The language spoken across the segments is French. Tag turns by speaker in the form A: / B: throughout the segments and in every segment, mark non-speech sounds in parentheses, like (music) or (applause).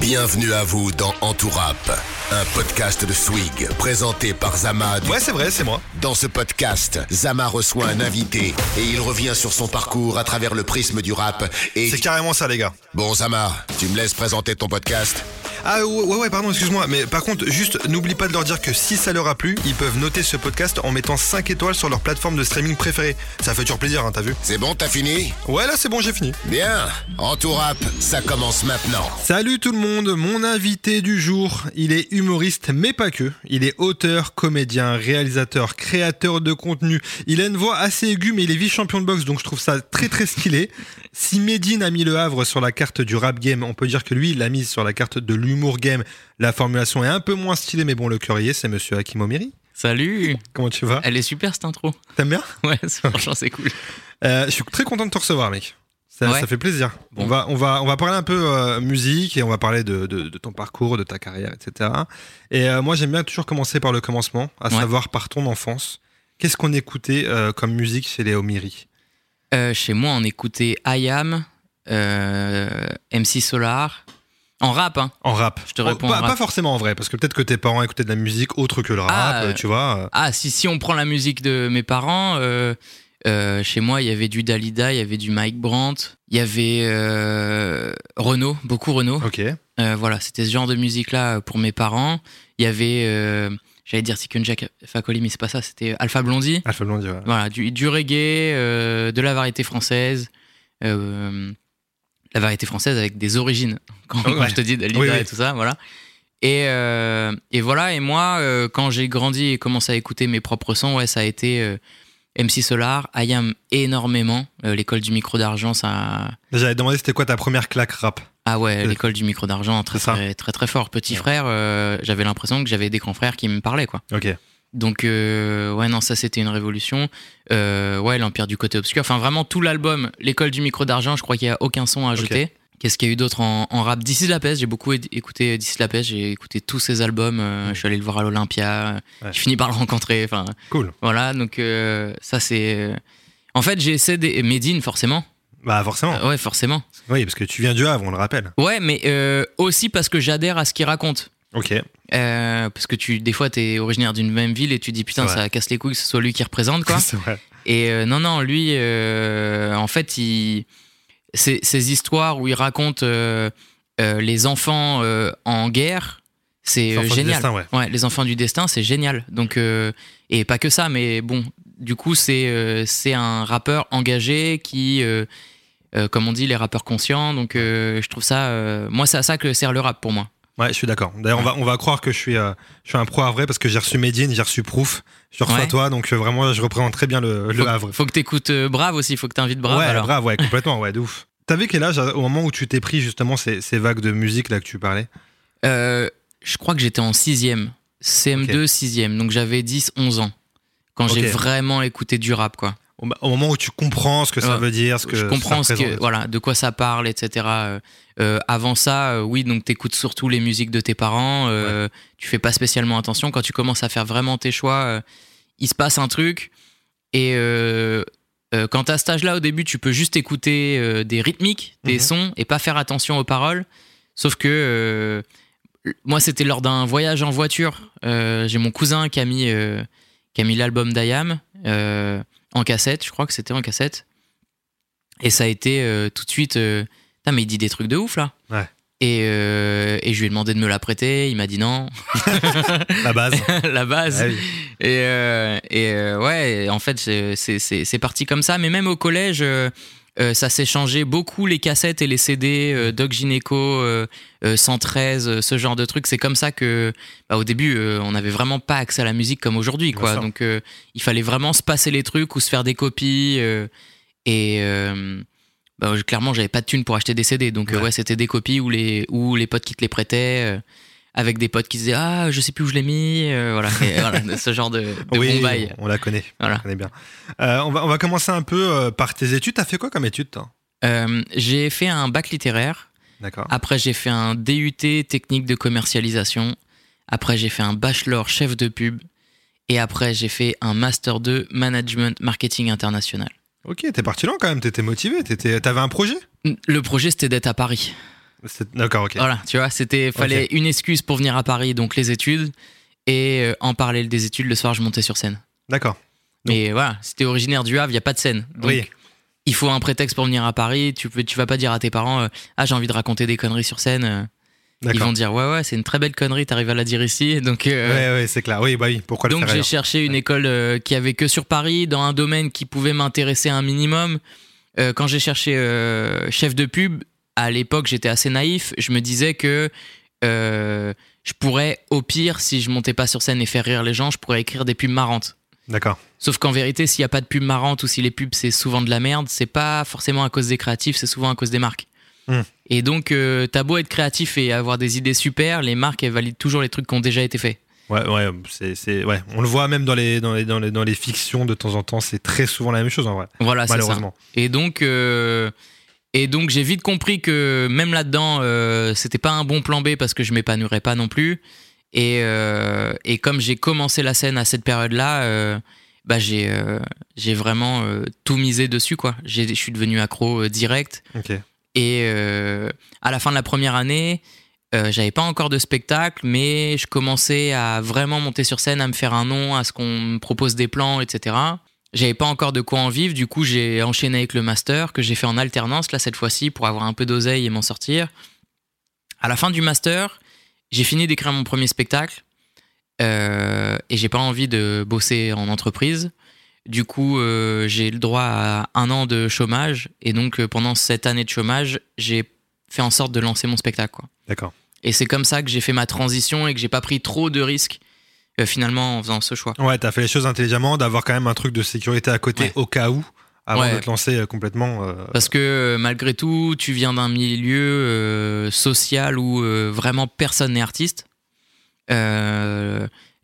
A: Bienvenue à vous dans Entourap, un podcast de Swig présenté par Zama. du-
B: Ouais, c'est vrai, c'est moi.
A: Dans ce podcast, Zama reçoit un invité et il revient sur son parcours à travers le prisme du rap. Et
B: C'est carrément ça, les gars.
A: bon, Zama, tu me laisses présenter ton podcast
B: Ah ouais, ouais, pardon, excuse-moi. Mais par contre, juste, n'oublie pas de leur dire que si ça leur a plu, ils peuvent noter ce podcast en mettant 5 étoiles sur leur plateforme de streaming préférée. Ça fait toujours plaisir, hein, t'as vu?
A: C'est bon, t'as fini?
B: Ouais, là, c'est bon, j'ai fini.
A: Bien, Entourap, ça commence maintenant.
B: Salut tout le monde, mon invité du jour, il est humoriste mais pas que. Il est auteur, comédien, réalisateur, créateur de contenu. Il a une voix assez aiguë mais il est vice-champion de boxe donc je trouve ça très très stylé. Si Medine a mis le Havre sur la carte du rap game, on peut dire que lui il l'a mise sur la carte de l'humour game. La formulation est un peu moins stylée mais bon le est, c'est monsieur Hakim Omiri.
C: Salut
B: Comment tu vas?
C: Elle est super cette intro.
B: T'aimes bien? (laughs)
C: Ouais, franchement c'est cool.
B: Euh, Je suis très content de te recevoir mec. Ça,
C: Ouais.
B: ça fait plaisir.
C: Bon.
B: On, va, on, va, on va parler un peu euh, musique et on va parler de, de- de ton parcours, de ta carrière, etc. Et euh, moi, j'aime bien toujours commencer par le commencement, à
C: Ouais.
B: savoir par ton enfance. Qu'est-ce qu'on écoutait comme musique chez les Omiri?
C: Chez moi on écoutait IAM, euh, MC Solar, en rap hein.
B: En rap
C: Je te
B: Oh,
C: réponds
B: pas,
C: en rap.
B: pas forcément en vrai, parce que peut-être que tes parents écoutaient de la musique autre que le rap,
C: Ah,
B: euh, tu vois. euh.
C: Ah si, si on prend la musique de mes parents, euh, euh, chez moi il y avait du Dalida, il y avait du Mike Brandt, il y avait Renault, beaucoup Renault.
B: Ok.
C: Voilà, c'était ce genre de musique là pour mes parents. Il y avait, j'allais dire Sikun Jack Fakoli mais c'est pas ça, c'était Alpha Blondie.
B: Alpha Blondie, ouais.
C: Voilà, du, du reggae, de la variété française. euh, la variété française avec des origines. (laughs) Quand, quand
B: Ouais.
C: je te dis Dalida
B: Oui, oui.
C: et tout ça, voilà. Et, euh, et voilà, et moi, euh, quand j'ai grandi et commencé à écouter mes propres sons, ouais, ça a été euh, MC Solar, IAM énormément. Euh, l'école du micro d'argent, ça.
B: J'avais demandé c'était quoi ta première claque rap
C: Ah ouais, l'école du micro d'argent, très, très, très, très fort. Petit
B: Ouais.
C: frère, j'avais l'impression que j'avais des grands frères qui me parlaient, quoi.
B: Ok.
C: Donc euh, ouais non ça c'était une révolution. Euh, ouais l'empire du côté obscur. Enfin vraiment tout l'album l'école du micro d'argent. Je crois qu'il y a aucun son à ajouter. Qu'est-ce qu'il y a eu d'autre en, en rap? D'ici la peste. J'ai beaucoup écouté D'ici la peste. J'ai écouté tous ses albums. euh, Je suis allé le voir à l'Olympia.
B: Ouais.
C: J'ai fini par le rencontrer. Enfin
B: Cool.
C: voilà donc euh, ça c'est. euh, En fait j'ai essayé des Medine forcément.
B: Bah forcément.
C: Euh, ouais forcément.
B: Oui, parce que tu viens du Havre, on le rappelle.
C: Ouais mais euh, aussi parce que j'adhère à ce qu'il raconte.
B: Ok.
C: Euh, parce que tu des fois t'es originaire d'une même ville et tu dis putain ça casse les couilles que ce soit lui qui représente quoi. (laughs)
B: vrai.
C: Et euh, non, non, lui, euh, en fait, il, ces, ces histoires où il raconte les enfants en guerre, c'est génial.
B: destin, ouais.
C: les enfants du destin, c'est génial. Donc, et pas que ça, mais bon, du coup, c'est c'est un rappeur engagé qui, comme on dit, les rappeurs conscients. Donc, je trouve ça, moi, c'est à ça que sert le rap pour moi.
B: Ouais, je suis d'accord. D'ailleurs, on, va, on va croire que je suis, euh, je suis un pro à vrai parce que j'ai reçu Medine, j'ai reçu Proof, je reçois
C: Ouais.
B: toi, donc euh, vraiment, je représente très bien le, le
C: faut,
B: Havre.
C: Faut que t'écoutes euh, Brave aussi, faut que t'invites Brave.
B: ouais,
C: alors.
B: brave, ouais, complètement, ouais, de ouf. T'avais quel âge au moment où tu t'es pris justement ces, ces vagues de musique là que tu parlais?
C: Je crois que j'étais en sixième. CM2, sixième. Donc j'avais 10, 11 ans. Quand j'ai vraiment écouté du rap, quoi.
B: Au, moment où tu comprends ce que ça
C: Ouais.
B: veut dire, ce que
C: je comprends
B: ça
C: ce que, voilà, de quoi ça parle, etc. Euh, euh, avant ça, euh, oui, donc t'écoutes surtout les musiques de tes parents. euh, Tu fais pas spécialement attention. Quand tu commences à faire vraiment tes choix, il se passe un truc. Et quand à cet âge-là, au début, tu peux juste écouter des rythmiques, des
B: Mhm.
C: sons, et pas faire attention aux paroles. Sauf que moi, c'était lors d'un voyage en voiture. J'ai mon cousin qui a mis, qui a mis l'album d'Ayam en cassette. Je crois que c'était en cassette. Et ça a été euh, tout de suite. euh, Putain, mais il dit des trucs de ouf là.
B: Ouais.
C: Et, euh, et je lui ai demandé de me la prêter. Il m'a dit non, (laughs)
B: La base. (laughs)
C: la base.
B: Ah oui.
C: Et, euh, et ouais, en fait, c'est parti comme ça. Mais même au collège, euh, ça s'est changé beaucoup les cassettes et les CD, euh, Doc Gynéco, euh, euh, 113, euh, ce genre de trucs. C'est comme ça que, bah, au début, on n'avait vraiment pas accès à la musique comme aujourd'hui, quoi. Donc, il fallait vraiment se passer les trucs ou se faire des copies. et bah, je- clairement, j'avais pas de thunes pour acheter des CD. Donc,
B: Ouais.
C: ouais, c'était des copies ou les, ou les potes qui te les prêtaient. Avec des potes qui disaient ah je sais plus où je l'ai mis euh, voilà, Et voilà (laughs) ce genre de, de
B: oui,
C: bon
B: on la connaît. On la connaît bien. Euh, on, va, on va commencer un peu euh, par tes études. T'as fait quoi comme études, toi?
C: J'ai fait un bac littéraire.
B: D'accord.
C: Après, j'ai fait un DUT technique de commercialisation. Après, j'ai fait un bachelor chef de pub. Et après, j'ai fait un master 2 management marketing international.
B: Ok, t'es parti loin quand même. T'étais motivé. t'étais- T'avais un projet?
C: Le projet, c'était d'être à Paris.
B: D'accord, ok.
C: Voilà, tu vois, c'était fallait une excuse pour venir à Paris, donc les études, et euh, en parallèle des études, le soir, je montais sur scène.
B: D'accord.
C: Mais voilà, t'es originaire du Havre, il y a pas de scène. Donc,
B: Oui.
C: il faut un prétexte pour venir à Paris. Tu peux, tu vas pas dire à tes parents, euh, ah, j'ai envie de raconter des conneries sur scène. euh. Ils vont dire, ouais, ouais, c'est une très belle connerie, t'arrives à la dire ici. (laughs) Donc, euh,
B: Ouais, ouais, c'est clair. Oui, bah oui. Pourquoi
C: donc j'ai cherché une école euh, qui avait que sur Paris, dans un domaine qui pouvait m'intéresser un minimum. Euh, quand j'ai cherché chef de pub, à l'époque j'étais assez naïf. Je me disais que euh, je pourrais, au pire, si je montais pas sur scène et faire rire les gens, je pourrais écrire des pubs marrantes.
B: D'accord.
C: Sauf qu'en vérité, s'il n'y a pas de pub marrante ou si les pubs c'est souvent de la merde, c'est pas forcément à cause des créatifs, c'est souvent à cause des marques.
B: Hmm.
C: Et donc, euh, t'as beau être créatif et avoir des idées super, les marques elles valident toujours les trucs qui ont déjà été faits.
B: Ouais, ouais, c'est, ouais. On le voit même dans les, dans les, dans les, dans les fictions de temps en temps. C'est très souvent la même chose en vrai.
C: Voilà, c'est ça.
B: malheureusement.
C: Et donc, euh, et donc j'ai vite compris que même là-dedans, euh, c'était pas un bon plan B parce que je m'épanouirais pas non plus. Et, euh, et comme j'ai commencé la scène à cette période-là, euh, bah j'ai j'ai vraiment tout misé dessus quoi. J'ai- Je suis devenu accro direct. Et à la fin de la première année, j'avais pas encore de spectacle, mais je commençais à vraiment monter sur scène, à me faire un nom, à ce qu'on me propose des plans, etc. J'avais pas encore de quoi en vivre, du coup j'ai enchaîné avec le master que j'ai fait en alternance là cette fois-ci pour avoir un peu d'oseille et m'en sortir. À la fin du master, j'ai fini d'écrire mon premier spectacle euh, et j'ai pas envie de bosser en entreprise. Du coup, euh, j'ai le droit à un an de chômage. Et donc, euh, pendant cette année de chômage, j'ai fait en sorte de lancer mon spectacle.
B: D'accord.
C: Et c'est comme ça que j'ai fait ma transition et que j'ai pas pris trop de risques euh, finalement en faisant ce choix.
B: Ouais, t'as fait les choses intelligemment, d'avoir quand même un truc de sécurité à côté
C: Ouais.
B: au cas où, avant
C: Ouais.
B: de te lancer euh, complètement. euh,
C: Parce que euh, malgré tout, tu viens d'un milieu euh, social où euh, vraiment personne n'est artiste.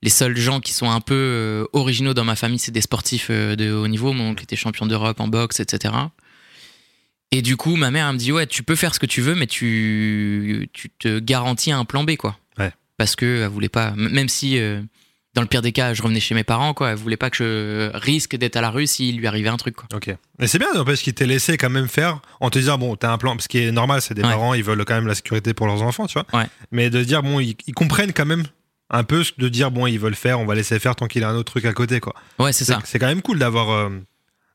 C: Les seuls gens qui sont un peu originaux dans ma famille, c'est des sportifs de haut niveau. Mon oncle était champion d'Europe en boxe, etc. Et du coup, ma mère elle me dit ouais, tu peux faire ce que tu veux, mais tu, tu te garantis un plan B, quoi.
B: Ouais.
C: Parce que elle voulait pas, même si dans le pire des cas, je revenais chez mes parents, quoi. Elle voulait pas que je risque d'être à la rue s'il lui arrivait un truc, quoi.
B: Ok. Mais c'est bien, parce qu'il t'ait laissé quand même faire, en te disant, bon, t'as un plan, ce qui est normal, c'est des
C: Ouais.
B: parents, ils veulent quand même la sécurité pour leurs enfants, tu vois.
C: Ouais.
B: Mais de dire, bon, ils, ils comprennent quand même un peu, de dire, bon, ils veulent faire, on va laisser faire tant qu'il a un autre truc à côté, quoi.
C: Ouais, c'est ça.
B: C'est quand même cool d'avoir euh,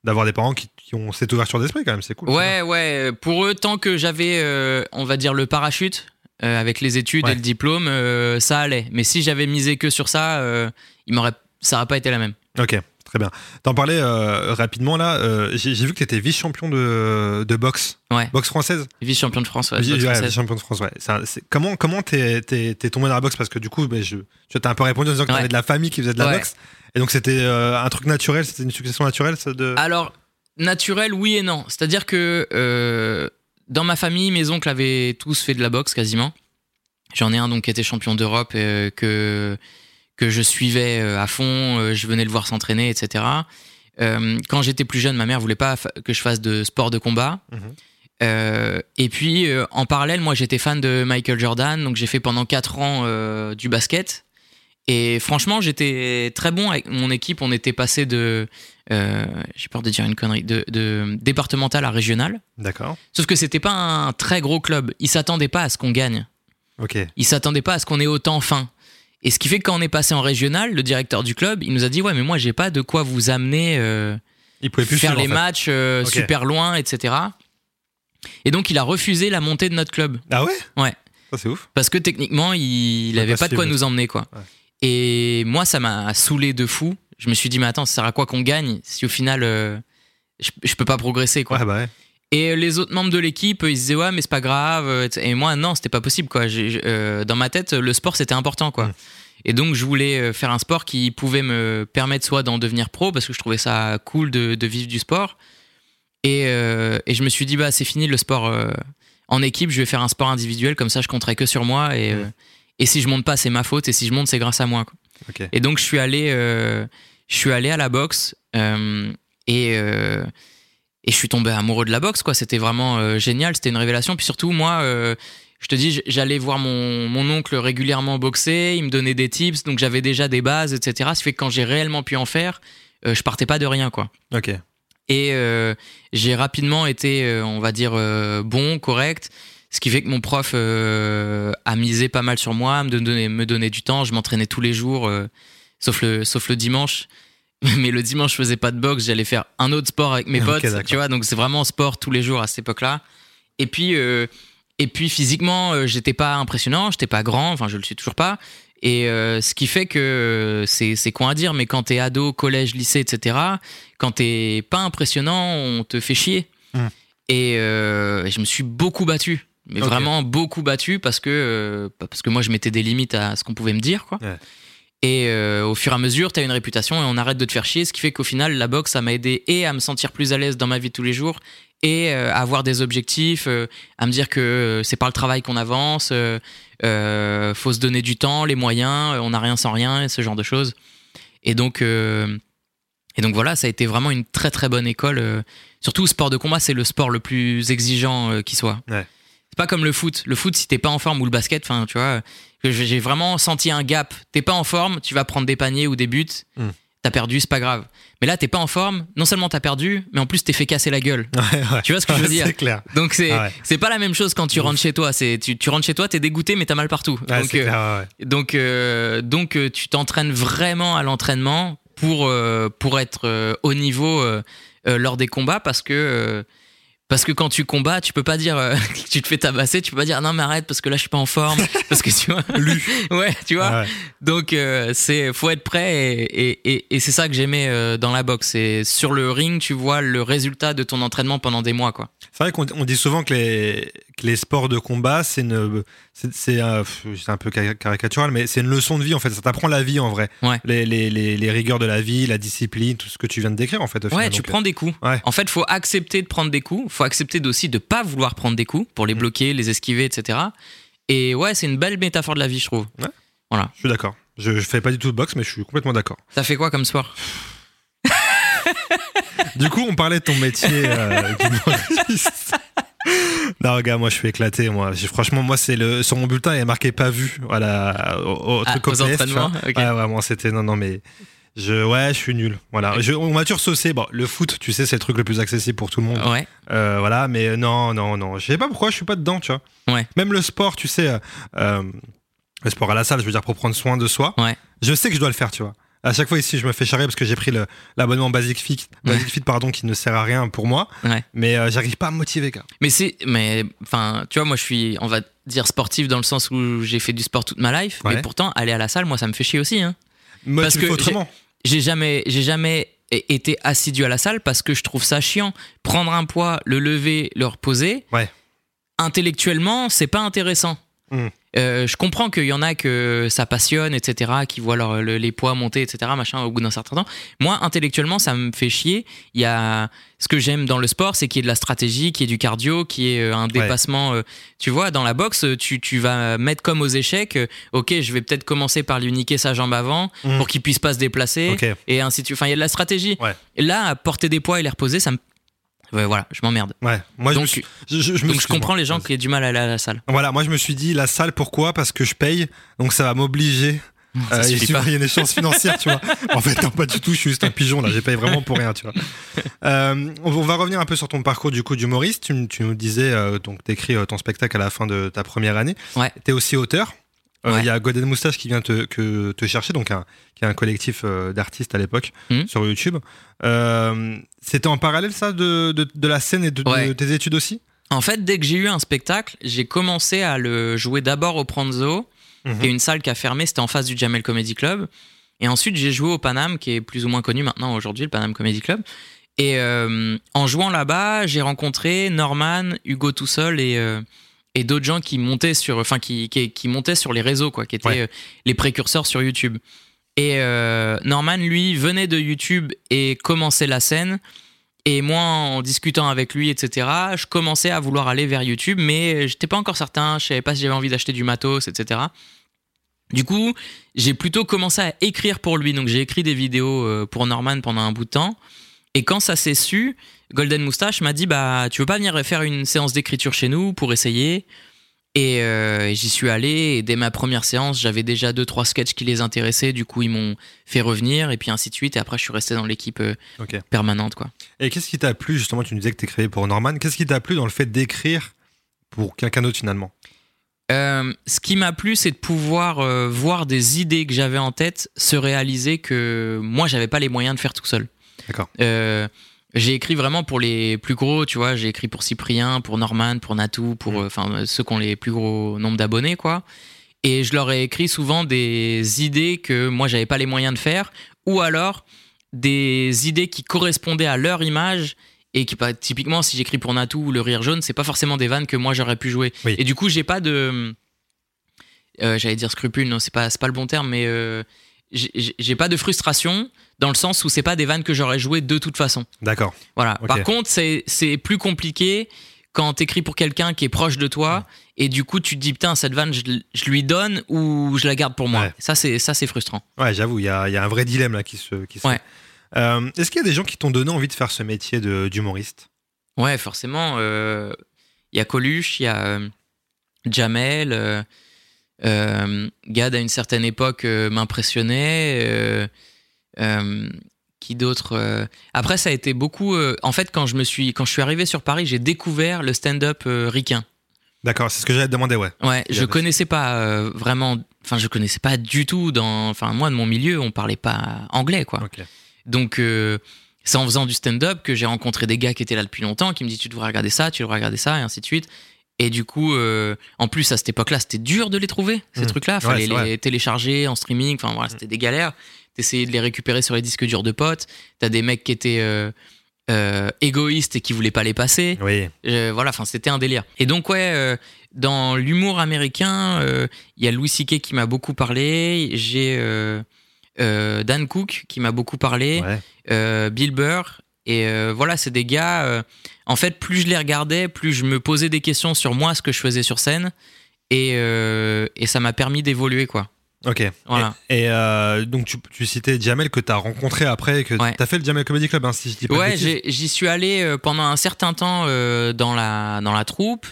B: d'avoir des parents qui, qui ont cette ouverture d'esprit, quand même, c'est cool.
C: Ouais, ouais. Pour eux, tant que j'avais, euh, on va dire, le parachute euh, avec les études
B: Ouais.
C: et le diplôme, euh, ça allait. Mais si j'avais misé que sur ça, euh, il m'aurait, ça n'aurait pas été la même.
B: Ok, très bien. T'en parlais rapidement là. J'ai vu que t'étais vice-champion de, de boxe.
C: Ouais.
B: Boxe française
C: Vice-champion de France. Ouais,
B: vice-champion de France, ouais. Un- comment comment t'es tombé dans la boxe? Parce que du coup, ben, je, tu as un peu répondu en disant que t'avais
C: Ouais.
B: de la famille qui faisait de la
C: Ouais.
B: boxe. Et donc c'était un truc naturel, c'était une succession naturelle ça, de...
C: Alors, naturel, oui et non. C'est-à-dire que dans ma famille, mes oncles avaient tous fait de la boxe quasiment. J'en ai un donc qui était champion d'Europe euh, que que je suivais euh, à fond. euh, je venais le voir s'entraîner, etc. Quand j'étais plus jeune, ma mère voulait pas que je fasse de sport de combat.
B: Mhm.
C: Euh, et puis euh, en parallèle, moi j'étais fan de Michael Jordan, donc j'ai fait pendant 4 ans euh, du basket. Et franchement, j'étais très bon avec mon équipe. On était passé de, euh, j'ai peur de dire une connerie, de, de départemental à régional.
B: D'accord.
C: Sauf que c'était pas un très gros club. Ils s'attendaient pas à ce qu'on gagne.
B: Ok.
C: Ils s'attendaient pas à ce qu'on ait autant faim. Et ce qui fait que quand on est passé en régional, le directeur du club, il nous a dit ouais mais moi j'ai pas de quoi vous amener euh,
B: Il pouvait plus
C: faire
B: suivre,
C: les
B: en fait.
C: matchs euh, super loin, etc. Et donc il a refusé la montée de notre club.
B: Ah ouais?
C: Ouais.
B: Ça c'est ouf.
C: Parce que techniquement, il
B: peut
C: avait
B: pas
C: pas de quoi nous emmener, quoi.
B: Ouais.
C: Et moi, ça m'a saoulé de fou. Je me suis dit, mais attends, ça sert à quoi qu'on gagne si au final, euh, je, je peux pas progresser, quoi.
B: Ouais, bah ouais.
C: Et les autres membres de l'équipe, ils se disaient, ouais, mais c'est pas grave. euh. Et moi, non, c'était pas possible, quoi. Euh, dans ma tête, le sport, c'était important, quoi.
B: Mm.
C: Et donc, je voulais euh, faire un sport qui pouvait me permettre soit d'en devenir pro, parce que je trouvais ça cool de, de vivre du sport. Et, euh, et je me suis dit, bah, c'est fini le sport euh, en équipe, je vais faire un sport individuel, comme ça, je compterai que sur moi. Et,
B: Mm.
C: Et si je monte pas, c'est ma faute. Et si je monte, c'est grâce à moi. quoi. Et donc, je suis allé, euh, je suis allé à la boxe. euh, et, euh, et je suis tombé amoureux de la boxe, quoi. C'était vraiment génial. C'était une révélation. Puis surtout, moi, je te dis, j'allais voir mon, mon oncle régulièrement boxer. Il me donnait des tips. Donc, j'avais déjà des bases, etc. Ce qui fait que quand j'ai réellement pu en faire, je partais pas de rien, quoi.
B: Ok.
C: Et j'ai rapidement été, on va dire, bon, correct. Ce qui fait que mon prof euh, a misé pas mal sur moi, me donnait, me donnait du temps. Je m'entraînais tous les jours, euh, sauf, le, sauf le dimanche. (laughs) Mais le dimanche, je faisais pas de boxe, j'allais faire un autre sport avec mes
B: Ok,
C: potes. tu vois, donc c'est vraiment sport tous les jours à cette époque-là. Et puis, euh, et puis physiquement, euh, j'étais pas impressionnant, j'étais pas grand, enfin je le suis toujours pas. Et euh, ce qui fait que c'est c'est con à dire, mais quand t'es ado, collège, lycée, etc., quand t'es pas impressionnant, on te fait chier.
B: Mm.
C: Et euh, et je me suis beaucoup battu, mais vraiment beaucoup battu parce que euh, parce que moi je mettais des limites à ce qu'on pouvait me dire, quoi.
B: Ouais.
C: Et euh, au fur et à mesure, t'as une réputation et on arrête de te faire chier, ce qui fait qu'au final, la boxe, ça m'a aidé et à me sentir plus à l'aise dans ma vie de tous les jours et euh, à avoir des objectifs, à me dire que c'est par le travail qu'on avance, faut se donner du temps, les moyens, on n'a rien sans rien, et ce genre de choses. Et donc, et donc voilà, ça a été vraiment une très très bonne école. surtout, sport de combat, c'est le sport le plus exigeant qui soit.
B: Ouais.
C: Pas comme le foot. Le foot, si t'es pas en forme ou le basket, enfin, tu vois, euh, j'ai vraiment senti un gap. T'es pas en forme, tu vas prendre des paniers ou des buts.
B: Mm.
C: T'as perdu, c'est pas grave. Mais là, t'es pas en forme. Non seulement t'as perdu, mais en plus t'es fait casser la gueule. (laughs)
B: Ouais, ouais.
C: Tu vois ce que je veux (laughs) dire
B: C'est clair.
C: Donc c'est
B: Ah ouais.
C: c'est pas la même chose quand tu rentres chez toi. C'est tu, tu rentres chez toi, t'es dégoûté, mais t'as mal partout. Donc euh,
B: clair,
C: donc euh, donc euh, tu t'entraînes vraiment à l'entraînement pour pour être au niveau lors des combats parce que parce que quand tu combats, tu peux pas dire euh, que (laughs) tu te fais tabasser, tu peux pas dire non mais arrête parce que là je suis pas en forme (laughs) parce que tu vois
B: Lu. (laughs)
C: ouais tu vois
B: ouais.
C: donc euh, c'est faut être prêt et, et, et, et c'est ça que j'aimais euh, dans la boxe c'est sur le ring tu vois le résultat de ton entraînement pendant des mois quoi
B: C'est vrai qu'on on dit souvent que les, que les sports de combat, c'est une, c'est, c'est un, peu cari- caricatural, mais c'est une leçon de vie en fait. Ça t'apprend la vie en vrai.
C: Ouais.
B: Les, les, les, les rigueurs de la vie, la discipline, tout ce que tu viens de décrire en fait. au
C: Ouais,
B: final.
C: tu
B: Donc,
C: prends des coups.
B: Ouais.
C: En fait, faut accepter de prendre des coups. Faut accepter aussi de pas vouloir prendre des coups pour les
B: Mm.
C: bloquer, les esquiver, etc. Et ouais, c'est une belle métaphore de la vie, je trouve.
B: euh, Je suis d'accord. Je, je fais pas du tout de boxe, mais je suis complètement d'accord.
C: Ça fait quoi comme sport?
B: Du coup, on parlait de ton métier euh, d'humoriste. Non, regarde, moi je suis éclaté. Moi, franchement, moi c'est le sur mon bulletin il est marqué pas vu. Voilà, au, au
C: Ah,
B: truc
C: aux entraînements.
B: Ouais, vraiment, c'était non, non, mais je, ouais, je suis nul. Voilà, je, on m'a saucé. Bon, le foot, tu sais, c'est le truc le plus accessible pour tout le monde.
C: Ouais.
B: Euh, voilà, mais non, non, non. Je sais pas pourquoi je suis pas dedans, tu vois.
C: Ouais.
B: Même le sport, tu sais, euh, euh, le sport à la salle, je veux dire pour prendre soin de soi.
C: Ouais.
B: Je sais que je dois le faire, tu vois. À chaque fois ici, je me fais charrer parce que j'ai pris l'abonnement Basic Fit, Basic Fit pardon, qui ne sert à rien pour moi.
C: Ouais.
B: Mais euh, j'arrive pas à me motiver.
C: Mais c'est, mais enfin, tu vois, moi, je suis, on va dire sportif dans le sens où j'ai fait du sport toute ma life.
B: Ouais.
C: Mais pourtant, aller à la salle, moi, ça me fait chier aussi. Hein.
B: Moi,
C: Parce que
B: autrement.
C: J'ai jamais, j'ai jamais été assidu à la salle parce que je trouve ça chiant. Prendre un poids, le lever, le reposer.
B: Ouais.
C: Intellectuellement, c'est pas intéressant.
B: Mm.
C: Euh, je comprends qu'il y en a que ça passionne, etc., qui voient leur, le- les poids monter, etc., machin, au bout d'un certain temps. Moi, intellectuellement, ça me fait chier. Il y a ce que j'aime dans le sport, c'est qu'il y ait de la stratégie, qu'il y ait du cardio, qu'il y ait euh, un dépassement. euh, tu vois, dans la boxe, tu, tu vas mettre comme aux échecs. ok, je vais peut-être commencer par lui niquer sa jambe avant
B: Mm.
C: pour qu'il puisse pas se déplacer
B: Ok.
C: et ainsi de suite. Enfin, il y a de la stratégie.
B: Ouais.
C: Là, porter des poids et les reposer, ça me. Ouais, voilà, je m'emmerde.
B: Ouais. Moi, je,
C: Donc,
B: suis- je,
C: donc comprends les gens qui ont du mal à aller à la salle.
B: Voilà, moi je me suis dit la salle pourquoi? Parce que je paye, donc ça va m'obliger. Euh, il y a une échéance financière, tu vois. (laughs) En fait, non, pas du tout. Je suis juste un pigeon là. J'ai payé vraiment pour rien, tu vois. Euh, on on va revenir un peu sur ton parcours du coup d'humoriste. Tu, tu nous disais euh, donc t'écris euh, ton spectacle à la fin de ta première année.
C: Ouais.
B: T'es aussi auteur. Euh, Il
C: Ouais.
B: y a Golden Moustache qui vient te, que, te chercher, donc un, qui est un collectif euh, d'artistes à l'époque
C: Mhm.
B: sur YouTube. Euh, C'était en parallèle ça de, de, de la scène et de, tes études aussi?
C: En fait, dès que j'ai eu un spectacle, j'ai commencé à le jouer d'abord au Pranzo,
B: Mhm.
C: et une salle qui a fermé, c'était en face du Jamel Comedy Club. Et ensuite, j'ai joué au Paname, qui est plus ou moins connu maintenant aujourd'hui, le Paname Comedy Club. Et en jouant là-bas, j'ai rencontré Norman, Hugo tout seul et, et d'autres gens qui montaient sur, enfin qui, qui, qui montaient sur les réseaux, quoi, qui étaient
B: Ouais.
C: euh, les précurseurs sur YouTube. Et euh, Norman, lui, venait de YouTube et commençait la scène. Et moi, en discutant avec lui, etc., je commençais à vouloir aller vers YouTube, mais j'étais pas encore certain, je savais pas si j'avais envie d'acheter du matos, etc. Du coup, j'ai plutôt commencé à écrire pour lui. Donc, j'ai écrit des vidéos euh, pour Norman pendant un bout de temps. Et quand ça s'est su, Golden Moustache m'a dit Bah, tu veux pas venir faire une séance d'écriture chez nous pour essayer? Et euh, j'y suis allé. Et dès ma première séance, j'avais déjà deux, trois sketchs qui les intéressaient. Du coup, ils m'ont fait revenir. Et puis ainsi de suite. Et après, je suis resté dans l'équipe euh,
B: Ok.
C: permanente, quoi.
B: Et qu'est-ce qui t'a plu, justement, tu nous disais que tu écrivais pour Norman, qu'est-ce qui t'a plu dans le fait d'écrire pour quelqu'un d'autre finalement?
C: Euh, ce qui m'a plu, c'est de pouvoir euh, voir des idées que j'avais en tête se réaliser que moi, j'avais pas les moyens de faire tout seul.
B: D'accord.
C: Euh, j'ai écrit vraiment pour les plus gros, tu vois. J'ai écrit pour Cyprien, pour Norman, pour Natou, pour
B: Mm.
C: euh, enfin ceux qui ont les plus gros nombres d'abonnés, quoi. Et je leur ai écrit souvent des idées que moi j'avais pas les moyens de faire, ou alors des idées qui correspondaient à leur image et qui pas typiquement si j'écris pour Natou ou le rire jaune, c'est pas forcément des vannes que moi j'aurais pu jouer.
B: Oui.
C: Et du coup j'ai pas de euh, j'allais dire scrupule, non c'est pas pas le bon terme, mais euh, j'ai- pas de frustration dans le sens où c'est pas des vannes que j'aurais joué de toute façon.
B: D'accord.
C: Voilà. Par contre, c'est plus compliqué quand t'écris pour quelqu'un qui est proche de toi et du coup tu te dis putain cette vanne je, je lui donne ou je la garde pour moi.
B: Ouais.
C: Ça c'est ça c'est frustrant.
B: Ouais, j'avoue, il y a, y a un vrai dilemme là qui se. Qui se
C: Ouais.
B: Euh, Est-ce qu'il y a des gens qui t'ont donné envie de faire ce métier d'humoriste?
C: Ouais, forcément. euh, Il y a Coluche, il y a euh, Jamel. Euh, Gad, à une certaine époque, euh, m'impressionnait. euh, qui d'autre Après, ça a été beaucoup. en fait, quand je, me suis, quand je suis arrivé sur Paris, j'ai découvert le stand-up ricain.
B: D'accord, c'est ce que j'allais te demander, ouais.
C: Ouais, je connaissais pas euh, vraiment. Enfin, je connaissais pas du tout dans. Enfin, moi, de mon milieu, on parlait pas anglais, quoi. Donc, euh, c'est en faisant du stand-up que j'ai rencontré des gars qui étaient là depuis longtemps, qui me disent tu devrais regarder ça, tu devrais regarder ça, et ainsi de suite. Et du coup, euh, en plus, à cette époque-là, c'était dur de les trouver, ces
B: Mhm.
C: trucs-là. Fallait
B: vrai.
C: les télécharger en streaming, enfin voilà, c'était des galères. T'essayais de les récupérer sur les disques durs de potes. T'as des mecs qui étaient euh, euh, égoïstes et qui voulaient pas les passer.
B: Oui.
C: Voilà, enfin, c'était un délire. Et donc, ouais, dans l'humour américain, il y a Louis C.K. qui m'a beaucoup parlé. J'ai Dan Cook qui m'a beaucoup parlé.
B: Ouais.
C: Bill Burr. Et euh, voilà, c'est des gars. euh, en fait, plus je les regardais, plus je me posais des questions sur moi, ce que je faisais sur scène. Et, euh, et ça m'a permis d'évoluer, quoi.
B: Ok.
C: Voilà.
B: Et, et, donc, tu, tu citais Jamel que tu as rencontré après, que
C: Ouais.
B: tu as fait le Jamel Comedy Club, hein, si je dis pas
C: Ouais, j'y suis allé pendant un certain temps dans, la, dans la troupe.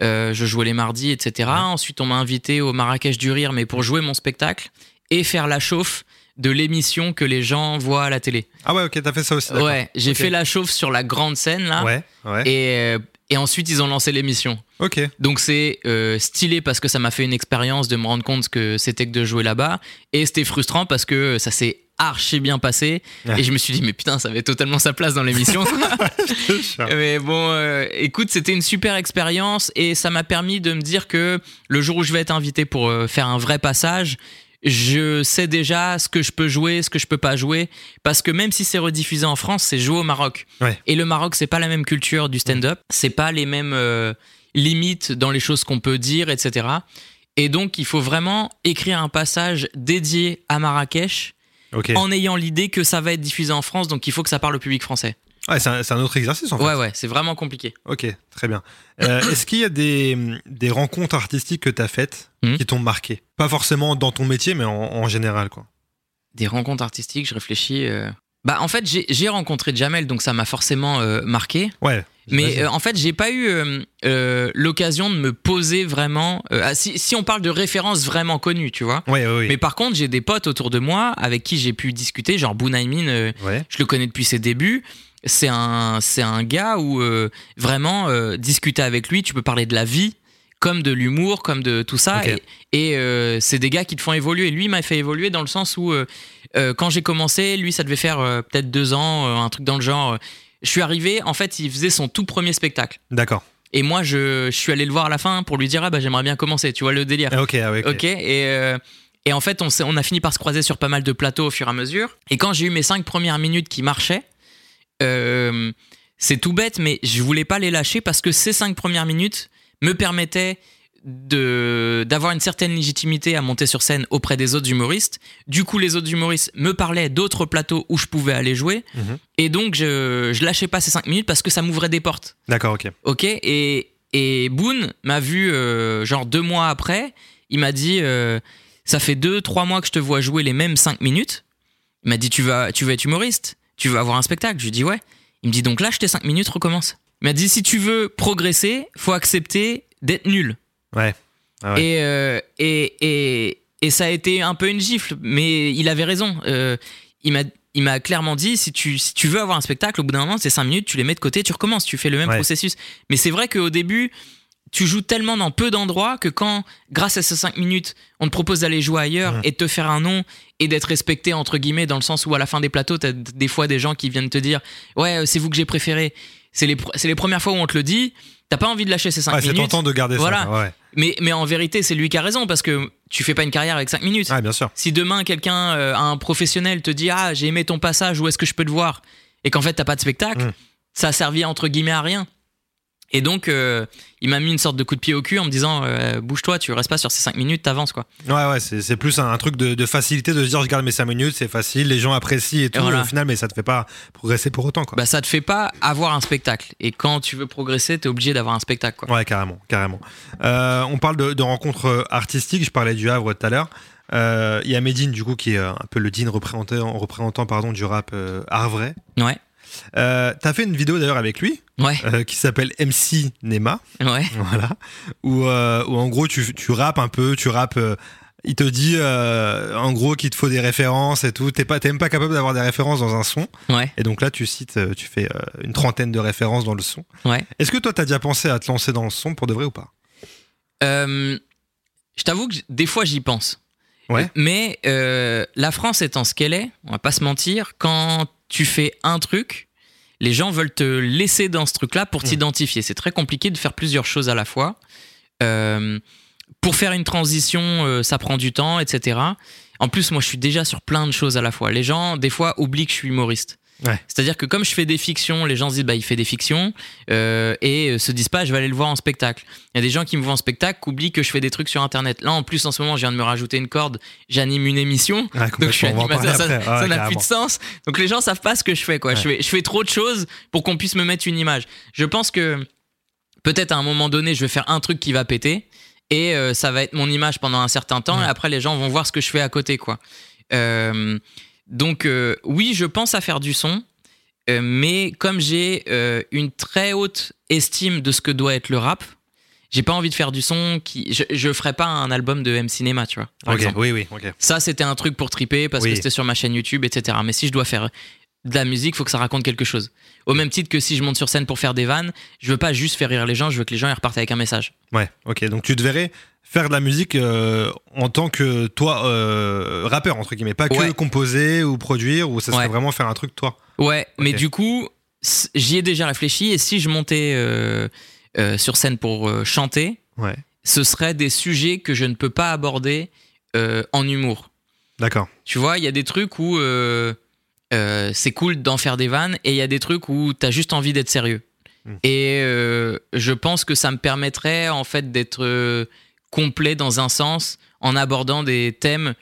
C: Je jouais les mardis, etc. Ensuite, on m'a invité au Marrakech du Rire, mais pour jouer mon spectacle et faire la chauffe de l'émission que les gens voient à la télé.
B: Ah ouais, ok, t'as fait ça aussi.
C: Ouais, j'ai fait la chauffe sur la grande scène, là.
B: Ouais, ouais.
C: Et, euh, et ensuite, ils ont lancé l'émission.
B: Ok.
C: Donc c'est euh, stylé parce que ça m'a fait une expérience de me rendre compte que c'était que de jouer là-bas. Et c'était frustrant parce que ça s'est archi bien passé.
B: Ouais.
C: Et je me suis dit, mais putain, ça avait totalement sa place dans l'émission. (laughs) mais bon, euh, écoute, c'était une super expérience et ça m'a permis de me dire que le jour où je vais être invité pour euh, faire un vrai passage, je sais déjà ce que je peux jouer, ce que je peux pas jouer, parce que même si c'est rediffusé en France, c'est joué au Maroc.
B: Ouais.
C: Et le Maroc, c'est pas la même culture du stand-up, c'est pas les mêmes euh, limites dans les choses qu'on peut dire, etc. Et donc, il faut vraiment écrire un passage dédié à Marrakech en ayant l'idée que ça va être diffusé en France, donc il faut que ça parle au public français.
B: C'est un, autre exercice en fait.
C: Ouais, ouais, c'est vraiment compliqué.
B: Ok, très bien. Euh, (coughs) Est-ce qu'il y a des, des rencontres artistiques que tu as faites
C: Mhm.
B: qui t'ont marqué? Pas forcément dans ton métier, mais en, en général, quoi.
C: Des rencontres artistiques, je réfléchis. euh. Bah, en fait, j'ai rencontré Jamel, donc ça m'a forcément euh, marqué.
B: Ouais.
C: Mais euh, en fait, j'ai pas eu euh, euh, l'occasion de me poser vraiment. ah, si, si on parle de références vraiment connues, tu vois.
B: Ouais, ouais, ouais.
C: Mais par contre, j'ai des potes autour de moi avec qui j'ai pu discuter, genre Bounaimin,
B: Ouais.
C: je le connais depuis ses débuts. C'est un, c'est un gars où euh, vraiment euh, discuter avec lui, tu peux parler de la vie, comme de l'humour, comme de tout ça. Et, et, euh, c'est des gars qui te font évoluer. Lui m'a fait évoluer dans le sens où quand j'ai commencé, lui ça devait faire peut-être deux ans, un truc dans le genre. Je suis arrivé, en fait, il faisait son tout premier spectacle.
B: D'accord.
C: Et moi, je, je suis allé le voir à la fin pour lui dire ah bah j'aimerais bien commencer. Tu vois le délire.
B: Ok, ah, ok.
C: Ok, et, et en fait, on, on a fini par se croiser sur pas mal de plateaux au fur et à mesure. Et quand j'ai eu mes cinq premières minutes qui marchaient, euh, c'est tout bête, mais je voulais pas les lâcher parce que ces cinq premières minutes me permettaient de d'avoir une certaine légitimité à monter sur scène auprès des autres humoristes. Du coup, les autres humoristes me parlaient d'autres plateaux où je pouvais aller jouer.
B: Mhm.
C: Et donc, je, je lâchais pas ces cinq minutes parce que ça m'ouvrait des portes.
B: D'accord, ok.
C: Ok, et, et Boone m'a vu euh, genre deux mois après. Il m'a dit euh, Ça fait deux, trois mois que je te vois jouer les mêmes cinq minutes. Il m'a dit Tu vas, tu vas être humoriste Tu veux avoir un spectacle? Je lui dis Ouais. Il me dit Donc lâche tes cinq minutes, recommence. Il m'a dit Si tu veux progresser, faut accepter d'être nul.
B: Ouais. Ah ouais.
C: Et, euh, et, et, et ça a été un peu une gifle, mais il avait raison. Euh, il m'a. Il m'a clairement dit si tu, si tu veux avoir un spectacle, au bout d'un moment, c'est 5 minutes, tu les mets de côté, tu recommences, tu fais le même
B: Ouais.
C: processus. Mais c'est vrai qu'au début, tu joues tellement dans peu d'endroits que quand, grâce à ces 5 minutes, on te propose d'aller jouer ailleurs et de te faire un nom et d'être respecté, entre guillemets, dans le sens où à la fin des plateaux, t'as des fois des gens qui viennent te dire Ouais, euh, c'est vous que j'ai préféré. C'est les, c'est les premières fois où on te le dit. T'as pas envie de lâcher ces 5
B: Ouais, c'est
C: minutes.
B: tentant de garder
C: Voilà.
B: ça. Ouais.
C: Mais, mais en vérité, c'est lui qui a raison parce que tu fais pas une carrière avec 5 minutes.
B: Ouais, bien sûr.
C: Si demain quelqu'un, euh, un professionnel te dit Ah, j'ai aimé ton passage, où est-ce que je peux te voir? Et qu'en fait, t'as pas de spectacle,
B: Mm.
C: ça a servi entre guillemets à rien. Et donc, euh, il m'a mis une sorte de coup de pied au cul en me disant euh, Bouge-toi, tu restes pas sur ces 5 minutes, t'avances quoi.
B: Ouais, ouais, c'est plus un, un truc de, de facilité de se dire je garde mes 5 minutes, c'est facile, les gens apprécient et tout,
C: voilà.
B: au final, mais ça te fait pas progresser pour autant, quoi.
C: Bah, ça te fait pas avoir un spectacle. Et quand tu veux progresser, t'es obligé d'avoir un spectacle quoi.
B: Ouais, carrément, carrément. Euh, on parle de, de rencontres artistiques. Je parlais du Havre tout à l'heure. Euh, Il y a Medine, du coup, qui est un peu le Dean représentant, représentant pardon, du rap euh, havrais.
C: Ouais,
B: Euh, T'as fait une vidéo d'ailleurs avec lui
C: ouais,
B: euh, qui s'appelle MC Nema,
C: ouais.
B: voilà, où, euh, où en gros tu, tu rappes un peu, tu rappes. euh, il te dit en gros qu'il te faut des références et tout. T'es pas, t'es même pas capable d'avoir des références dans un son.
C: Ouais,
B: Et donc là, tu cites, tu fais une trentaine de références dans le son.
C: ouais.
B: Est-ce que toi, t'as déjà pensé à te lancer dans le son pour de vrai ou pas?
C: Je t'avoue que des fois j'y pense.
B: Ouais.
C: Mais la France étant ce qu'elle est, on va pas se mentir, quand tu fais un truc, les gens veulent te laisser dans ce truc-là pour
B: Mm.
C: t'identifier. C'est très compliqué de faire plusieurs choses à la fois. Euh, pour faire une transition, euh, ça prend du temps, etc. En plus, moi, je suis déjà sur plein de choses à la fois. Les gens, des fois, oublient que je suis humoriste.
B: Ouais.
C: C'est-à-dire que comme je fais des fictions, les gens se disent bah il fait des fictions euh, et euh, se disent pas je vais aller le voir en spectacle. Il y a des gens qui me voient en spectacle qui oublient que je fais des trucs sur internet. Là en plus en ce moment je viens de me rajouter une corde, j'anime une émission.
B: Ouais,
C: Donc je suis animateur, ça
B: Ouais,
C: n'a plus de sens. Donc les gens savent pas ce que je fais quoi. Je, fais, je fais trop de choses pour qu'on puisse me mettre une image. Je pense que peut-être à un moment donné je vais faire un truc qui va péter et euh, ça va être mon image pendant un certain temps et après les gens vont voir ce que je fais à côté quoi. Euh, donc euh, oui je pense à faire du son. euh, mais comme j'ai euh, une très haute estime de ce que doit être le rap, j'ai pas envie de faire du son qui. Je, je ferai pas un album de M Cinéma, tu vois. par exemple.
B: oui, oui, ok.
C: Ça, c'était un truc pour triper parce
B: Oui.
C: que c'était sur ma chaîne YouTube, etc. Mais si je dois faire de la musique, faut que ça raconte quelque chose. Au même titre que si je monte sur scène pour faire des vannes, je veux pas juste faire rire les gens, je veux que les gens ils repartent avec un message.
B: Ouais, ok. Donc tu te verrais faire de la musique euh, en tant que toi, euh, rappeur, entre guillemets, pas que
C: Ouais.
B: composer ou produire, ou ça serait
C: Ouais.
B: vraiment faire un truc toi.
C: Ouais, mais du coup, j'y ai déjà réfléchi et si je montais euh, sur scène pour chanter,
B: Ouais.
C: ce seraient des sujets que je ne peux pas aborder en humour.
B: D'accord.
C: Tu vois, il y a des trucs où euh, c'est cool d'en faire des vannes et il y a des trucs où t'as juste envie d'être sérieux.
B: Mm.
C: Et euh, je pense que ça me permettrait en fait d'être euh, complet dans un sens en abordant des thèmes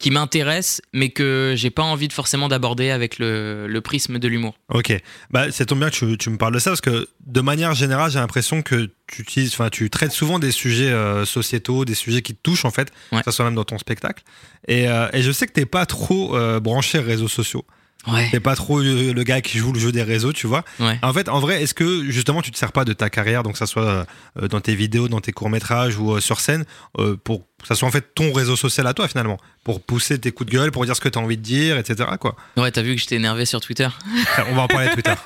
C: qui m'intéressent mais que j'ai pas envie de forcément d'aborder avec le, le prisme de l'humour.
B: Ok. Bah, ça tombe bien que tu, tu me parles de ça parce que de manière générale, j'ai l'impression que tu utilises, enfin, tu traites souvent des sujets sociétaux, des sujets qui te touchent en fait,
C: Ouais.
B: que ça soit même dans ton spectacle. Et, et je sais que t'es pas trop branché réseaux sociaux.
C: Ouais.
B: T'es pas trop le, le gars qui joue le jeu des réseaux, tu vois.
C: Ouais.
B: En fait, en vrai, est-ce que justement tu te sers pas de ta carrière, donc que ça soit euh, dans tes vidéos, dans tes courts métrages ou euh, sur scène, euh, pour que ça soit en fait ton réseau social à toi finalement, pour pousser tes coups de gueule, pour dire ce que tu as envie de dire, etc. Quoi.
C: Ouais, t'as vu que j'étais énervé sur Twitter. (laughs)
B: On va en parler plus (laughs) tard.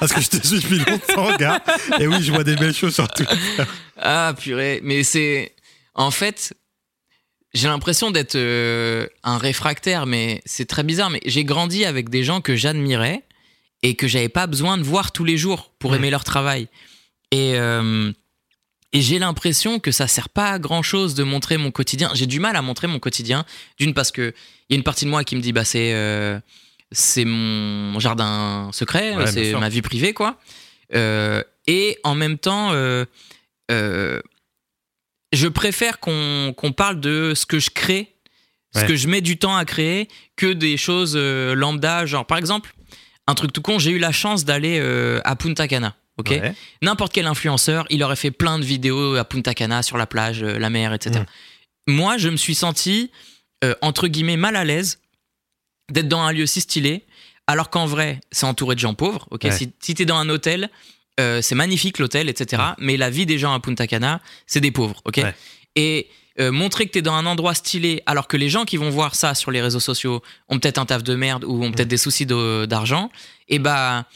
B: Parce que je te suis depuis longtemps, gars. Et oui, je vois des belles choses sur tout.
C: Ah purée, mais c'est en fait j'ai l'impression d'être euh, un réfractaire, mais c'est très bizarre. Mais j'ai grandi avec des gens que j'admirais et que j'avais pas besoin de voir tous les jours pour
B: Mhm.
C: aimer leur travail. Et euh, et j'ai l'impression que ça sert pas à grand chose de montrer mon quotidien. J'ai du mal à montrer mon quotidien. D'une parce que il y a une partie de moi qui me dit bah c'est euh, c'est mon jardin secret,
B: Ouais,
C: c'est ma vie privée quoi. Et en même temps, je préfère qu'on parle de ce que je crée, ce que je mets du temps à créer, que des choses euh, lambda. Genre, par exemple, un truc tout con, j'ai eu la chance d'aller euh, à Punta Cana. Ok,
B: Ouais.
C: n'importe quel influenceur, il aurait fait plein de vidéos à Punta Cana sur la plage, euh, la mer, etc.
B: Mm.
C: Moi, je me suis senti entre guillemets mal à l'aise d'être dans un lieu si stylé, alors qu'en vrai, c'est entouré de gens pauvres. Ok,
B: Ouais.
C: si, si t'es dans un hôtel, euh, c'est magnifique l'hôtel, etc. Mais la vie des gens à Punta Cana, c'est des pauvres. Ok,
B: Ouais.
C: et euh, montrer que t'es dans un endroit stylé, alors que les gens qui vont voir ça sur les réseaux sociaux ont peut-être un taf de merde ou ont peut-être des soucis de- d'argent, et bah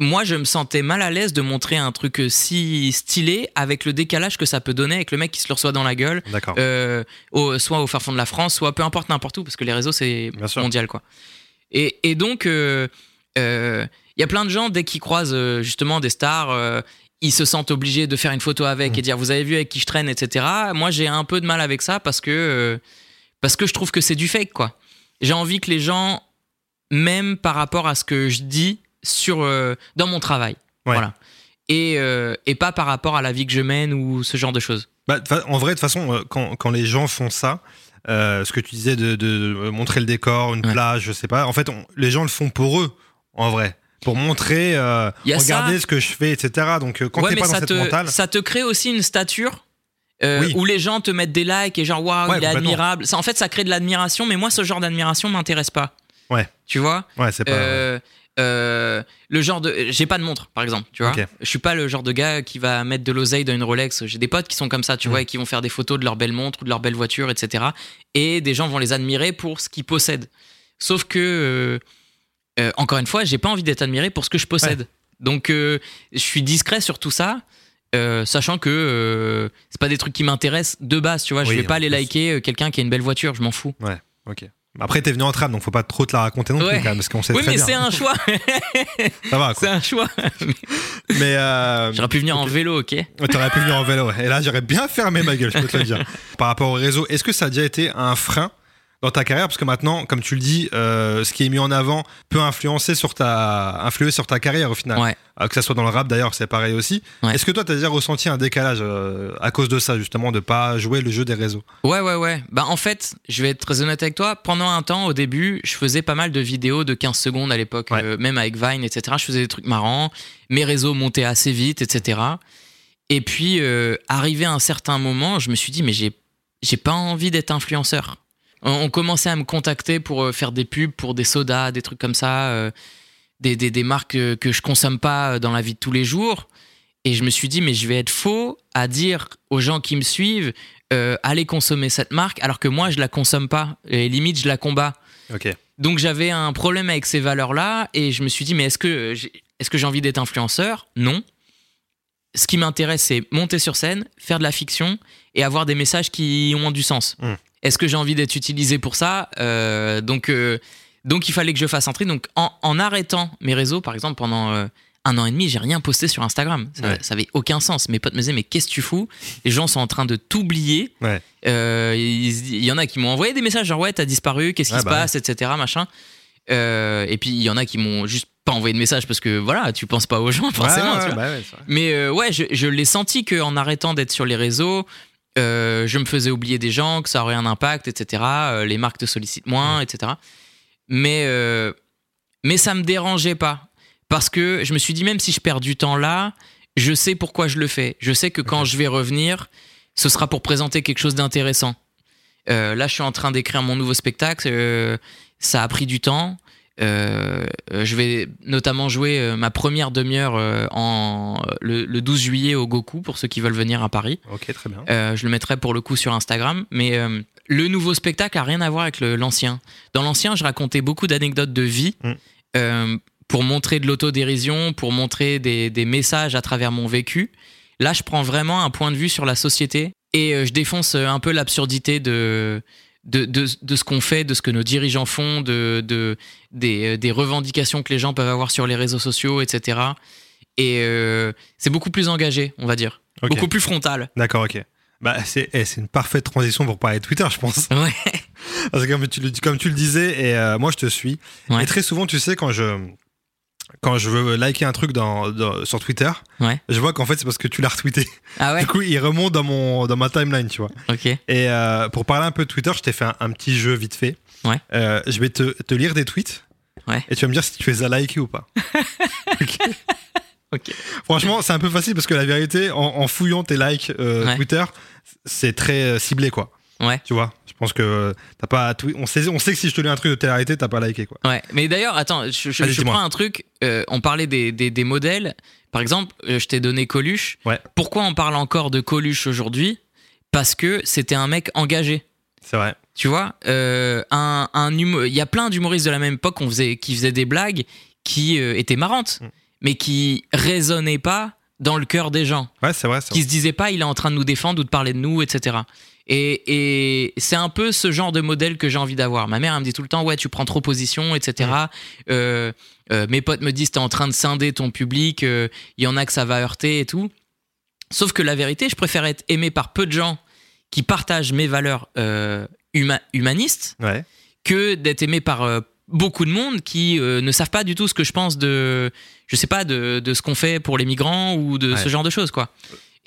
C: moi, je me sentais mal à l'aise de montrer un truc euh, si stylé avec le décalage que ça peut donner avec le mec qui se le reçoit dans la gueule, euh, au- soit au fin fond de la France, soit peu importe n'importe où, parce que les réseaux, c'est mondial, quoi. Et, et donc, euh, euh, il y a plein de gens, dès qu'ils croisent euh, justement des stars, euh, ils se sentent obligés de faire une photo avec
B: Mm.
C: et dire vous avez vu avec qui je traîne, etc. Moi, j'ai un peu de mal avec ça parce que, euh, parce que je trouve que c'est du fake, quoi. J'ai envie que les gens m'aiment par rapport à ce que je dis sur, euh, dans mon travail.
B: Ouais.
C: Voilà. Et, euh, et pas par rapport à la vie que je mène ou ce genre de choses.
B: Bah, en vrai, de toute façon, quand, quand les gens font ça, ce que tu disais de, de montrer le décor, une
C: Ouais.
B: plage, je sais pas, en fait, on- les gens le font pour eux, en vrai. Pour montrer, euh, regardez
C: ça.
B: ce que je fais, etc. Donc, euh, quand
C: ouais,
B: t'es pas dans
C: ça
B: cette
C: te,
B: mentale.
C: ça te crée aussi une stature. euh,
B: Oui.
C: où les gens te mettent des likes et genre waouh
B: Ouais,
C: il est admirable ça, en fait ça crée de l'admiration mais moi ce genre d'admiration m'intéresse pas
B: Ouais.
C: tu vois?
B: Ouais, c'est pas.
C: Euh, euh, le genre de j'ai pas de montre par exemple tu vois? Je suis pas le genre de gars qui va mettre de l'oseille dans une Rolex j'ai des potes qui sont comme ça tu
B: Mm.
C: vois et qui vont faire des photos de leur belle montre ou de leur belle voiture etc et des gens vont les admirer pour ce qu'ils possèdent sauf que euh, encore une fois j'ai pas envie d'être admiré pour ce que je possède donc euh, je suis discret sur tout ça euh, sachant que euh, c'est pas des trucs qui m'intéressent de base tu vois je
B: Oui,
C: vais pas aller liker quelqu'un qui a une belle voiture je m'en fous
B: Ok. Après, t'es venu en tram, donc faut pas trop te la raconter non
C: Ouais.
B: plus, quand même, parce qu'on sait
C: oui
B: très
C: mais
B: bien.
C: c'est un choix (laughs)
B: Ça va,
C: c'est un choix (laughs)
B: Mais euh,
C: j'aurais pu venir en vélo ok
B: t'aurais pu venir en vélo. ouais. Et là, j'aurais bien fermé ma gueule, je peux te le dire. (laughs) Par rapport au réseau, est-ce que ça a déjà été un frein dans ta carrière Parce que maintenant, comme tu le dis, euh, ce qui est mis en avant peut influencer sur ta, influer sur ta carrière au final.
C: Ouais.
B: Euh, que ça soit dans le rap d'ailleurs, c'est pareil aussi.
C: Ouais.
B: Est-ce que toi, t'as déjà ressenti un décalage euh, à cause de ça, justement, de pas jouer le jeu des réseaux?
C: Ouais, ouais, ouais. Bah, en fait, je vais être très honnête avec toi. Pendant un temps, au début, je faisais pas mal de vidéos de 15 secondes à l'époque,
B: Ouais.
C: même avec Vine, etc. Je faisais des trucs marrants. Mes réseaux montaient assez vite, etc. Et puis, arrivé à un certain moment, je me suis dit, mais j'ai, j'ai pas envie d'être influenceur. On, commençait à me contacter pour euh, faire des pubs pour des sodas, des trucs comme ça, euh, des, des, des marques euh, que je consomme pas euh, dans la vie de tous les jours. Et je me suis dit, mais je vais être faux à dire aux gens qui me suivent, euh, allez consommer cette marque, alors que moi, je la consomme pas. Et limite, je la combats. Donc j'avais un problème avec ces valeurs-là et je me suis dit mais est-ce que j'ai, est-ce que j'ai envie d'être influenceur? Non. Ce qui m'intéresse c'est monter sur scène, faire de la fiction et avoir des messages qui ont du sens.
B: Mm.
C: Est-ce que j'ai envie d'être utilisé pour ça Euh, Donc euh, donc il fallait que je fasse un tri. Donc en, en arrêtant mes réseaux par exemple pendant euh, un an et demi, j'ai rien posté sur Instagram. Ça,
B: Ouais.
C: ça avait aucun sens. Mes potes me disaient mais qu'est-ce que tu fous? Les gens sont en train de t'oublier.
B: Ouais.
C: Il il y en a qui m'ont envoyé des messages genre ouais t'as disparu, qu'est-ce qui
B: Ouais,
C: se
B: bah
C: passe, etc. Machin. Et puis il y en a qui m'ont juste pas envoyé de message parce que voilà, tu penses pas aux gens (laughs) forcément. Tu vois.
B: bah.
C: Mais ouais, je, je l'ai senti qu'en arrêtant d'être sur les réseaux, euh, je me faisais oublier des gens, que ça aurait un impact, etc. Euh, les marques te sollicitent moins, etc. Mais, euh, mais ça me dérangeait pas. Parce que je me suis dit, même si je perds du temps là, je sais pourquoi je le fais. Je sais que quand je vais revenir, ce sera pour présenter quelque chose d'intéressant. Euh, là, je suis en train d'écrire mon nouveau spectacle. ça a pris du temps. Euh, euh, je vais notamment jouer euh, ma première demi-heure en le, le 12 juillet au Goku pour ceux qui veulent venir à Paris.
B: Ok, très bien.
C: Je le mettrai pour le coup sur Instagram. Mais le nouveau spectacle a rien à voir avec l'ancien. Dans l'ancien, je racontais beaucoup d'anecdotes de vie
B: Mm.
C: pour montrer de l'autodérision, pour montrer des, des messages à travers mon vécu. Là, je prends vraiment un point de vue sur la société et je défonce un peu l'absurdité de, de, de, de ce qu'on fait, de ce que nos dirigeants font, de, de, des, euh, des revendications que les gens peuvent avoir sur les réseaux sociaux, etc. Et euh, c'est beaucoup plus engagé, on va dire. Beaucoup plus frontal.
B: D'accord, ok. Bah, c'est eh, c'est une parfaite transition pour parler de Twitter, je pense.
C: Ouais. (laughs)
B: Parce que comme tu le, comme tu le disais, et euh, moi je te suis.
C: Ouais.
B: Et très souvent, tu sais, quand je, quand je veux liker un truc dans, dans- sur Twitter,
C: Ouais.
B: je vois qu'en fait c'est parce que tu l'as retweeté.
C: Ah ouais (laughs)
B: Du coup, il remonte dans, mon, dans ma timeline, tu vois. Et euh, pour parler un peu de Twitter, je t'ai fait un, un petit jeu vite fait.
C: Ouais.
B: Euh, je vais te, te lire des tweets.
C: Ouais.
B: Et tu vas me dire si tu les as likés ou pas. (laughs) Ok. Franchement, c'est un peu facile parce que la vérité, en, en fouillant tes likes euh. Twitter, c'est très euh, ciblé, quoi.
C: Ouais.
B: Tu vois Je pense que t'as pas. On sait, on sait que si je te lis un truc de telle réalité, t'as pas liké, quoi.
C: Ouais. Mais d'ailleurs, attends, je, prends un truc. euh, on parlait des, des, des modèles. Par exemple, euh, je t'ai donné Coluche.
B: Ouais.
C: Pourquoi on parle encore de Coluche aujourd'hui? Parce que c'était un mec engagé.
B: C'est vrai.
C: Tu vois, euh, un, un il y a plein d'humoristes de la même époque qu'on faisait, qui faisaient des blagues qui euh, étaient marrantes.
B: Mm.
C: mais qui résonnait pas dans le cœur des gens.
B: Ouais, c'est vrai. c'est
C: Qui
B: vrai.
C: se disaient pas, il est en train de nous défendre ou de parler de nous, etc. Et, et c'est un peu ce genre de modèle que j'ai envie d'avoir. Ma mère, elle me dit tout le temps, ouais, tu prends trop position, etc. Euh, euh, mes potes me disent, t'es en train de scinder ton public, euh, il y en a que ça va heurter et tout. Sauf que la vérité, je préfère être aimé par peu de gens qui partagent mes valeurs euh, huma- humanistes
B: Ouais.
C: que d'être aimé par euh, beaucoup de monde qui euh, ne savent pas du tout ce que je pense de, je sais pas, de, de ce qu'on fait pour les migrants ou de
B: Ouais.
C: ce genre de choses, quoi.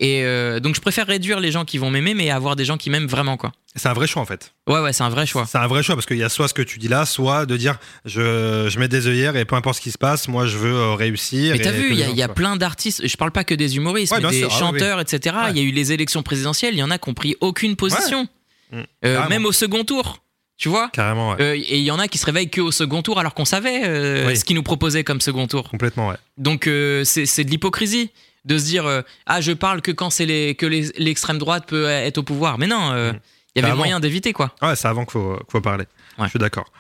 C: Et euh, donc, je préfère réduire les gens qui vont m'aimer, mais avoir des gens qui m'aiment vraiment, quoi.
B: C'est un vrai choix en fait.
C: Ouais, ouais, c'est un vrai choix.
B: C'est un vrai choix parce qu'il y a soit ce que tu dis là, soit de dire je, je mets des œillères et peu importe ce qui se passe, moi je veux euh, réussir.
C: Mais t'as vu, il y a, y plein d'artistes, je parle pas que des humoristes,
B: Ouais,
C: mais des
B: sûr, ah oui,
C: chanteurs, etc. Il y a eu les élections présidentielles, il y en a qui ont pris aucune position.
B: Mm.
C: Euh, même au second tour, tu vois
B: Carrément, ouais.
C: Euh, Et il y en a qui se réveillent qu'au second tour alors qu'on savait euh,
B: Oui.
C: ce qu'ils nous proposaient comme second tour.
B: Complètement, ouais.
C: Donc euh, c'est de l'hypocrisie de se dire euh, ah je parle que quand c'est les que l'extrême droite peut être au pouvoir. Mais non, euh, il
B: Mm.
C: y avait
B: Carrément.
C: moyen d'éviter quoi.
B: Ouais, c'est avant qu'il faut, parler.
C: Ouais.
B: Je suis d'accord.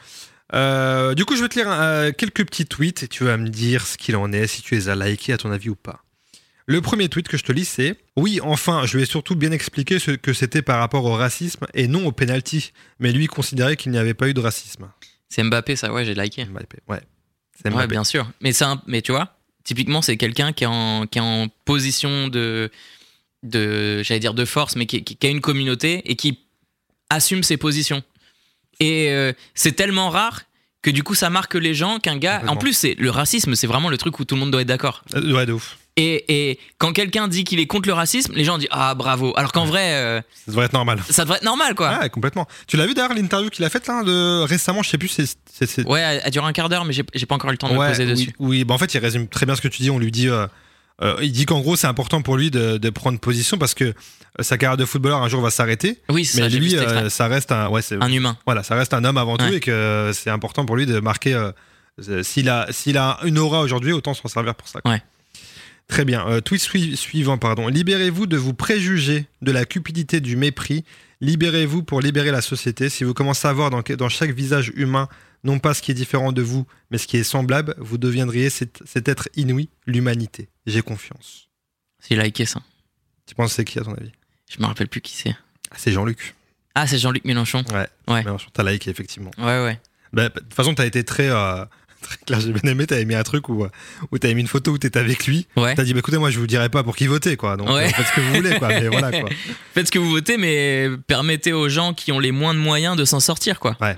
B: Euh, du coup, je vais te lire quelques petits tweets et tu vas me dire ce qu'il en est, si tu les as likés à ton avis ou pas. Le premier tweet que je te lis, c'est Oui, enfin, je lui ai surtout bien expliqué ce que c'était par rapport au racisme et non au penalty, mais lui considérait qu'il n'y avait pas eu de racisme.
C: C'est Mbappé ça ouais j'ai liké.
B: Mbappé, Ouais. C'est
C: Ouais
B: Mbappé.
C: bien sûr. Mais un- mais tu vois typiquement c'est quelqu'un qui est en qui est en position de de j'allais dire de force mais qui, qui- qui a une communauté et qui assume ses positions. Et euh, c'est tellement rare que du coup ça marque les gens qu'un gars en plus c'est le racisme c'est vraiment le truc où tout le monde doit être d'accord.
B: Euh, ouais, de ouf.
C: Et, et quand quelqu'un dit qu'il est contre le racisme, les gens disent ah bravo. Alors qu'en vrai, euh,
B: Ça devrait être normal.
C: ça devrait être normal quoi.
B: Ouais, complètement. Tu l'as vu d'ailleurs l'interview qu'il a faite là de récemment, je sais plus, c'est
C: Ouais, elle, elle dure un quart d'heure, mais j'ai pas encore eu le temps de me
B: Ouais,
C: poser
B: oui,
C: dessus.
B: Oui, bah en fait, il résume très bien ce que tu dis. On lui dit, euh, euh, il dit qu'en gros, c'est important pour lui de, de prendre position parce que sa carrière de footballeur un jour va s'arrêter.
C: Oui,
B: Mais
C: ça.
B: lui, euh, ça reste un, ouais,
C: un humain.
B: voilà, ça reste un homme avant tout et que c'est important pour lui de marquer. euh, s'il a, s'il a une aura aujourd'hui, autant s'en servir pour ça. quoi.
C: Ouais.
B: Très bien. Euh, tweet sui- suivant, pardon. Libérez-vous de vos préjugés, de la cupidité, du mépris. Libérez-vous pour libérer la société. Si vous commencez à voir dans, dans chaque visage humain, non pas ce qui est différent de vous, mais ce qui est semblable, vous deviendriez cet, cet être inouï, l'humanité. J'ai confiance.
C: C'est liké ça.
B: Tu penses c'est qui à ton avis?
C: Je me rappelle plus qui c'est.
B: Ah, C'est Jean-Luc.
C: Ah, c'est Jean-Luc Mélenchon.
B: Ouais.
C: Ouais.
B: Mais T'as liké, effectivement.
C: Ouais, ouais.
B: Bah, de toute façon, t'as été très, euh, très clair. J'ai bien aimé. T'avais mis un truc où, où t'avais mis une photo où t'étais avec lui.
C: Ouais.
B: T'as dit, bah, écoutez, moi, je vous dirai pas pour qui voter, quoi. Donc,
C: Ouais.
B: euh, faites ce que vous voulez, quoi. Mais voilà, quoi. (laughs)
C: Faites ce que vous votez, mais permettez aux gens qui ont les moins de moyens de s'en sortir, quoi.
B: Ouais.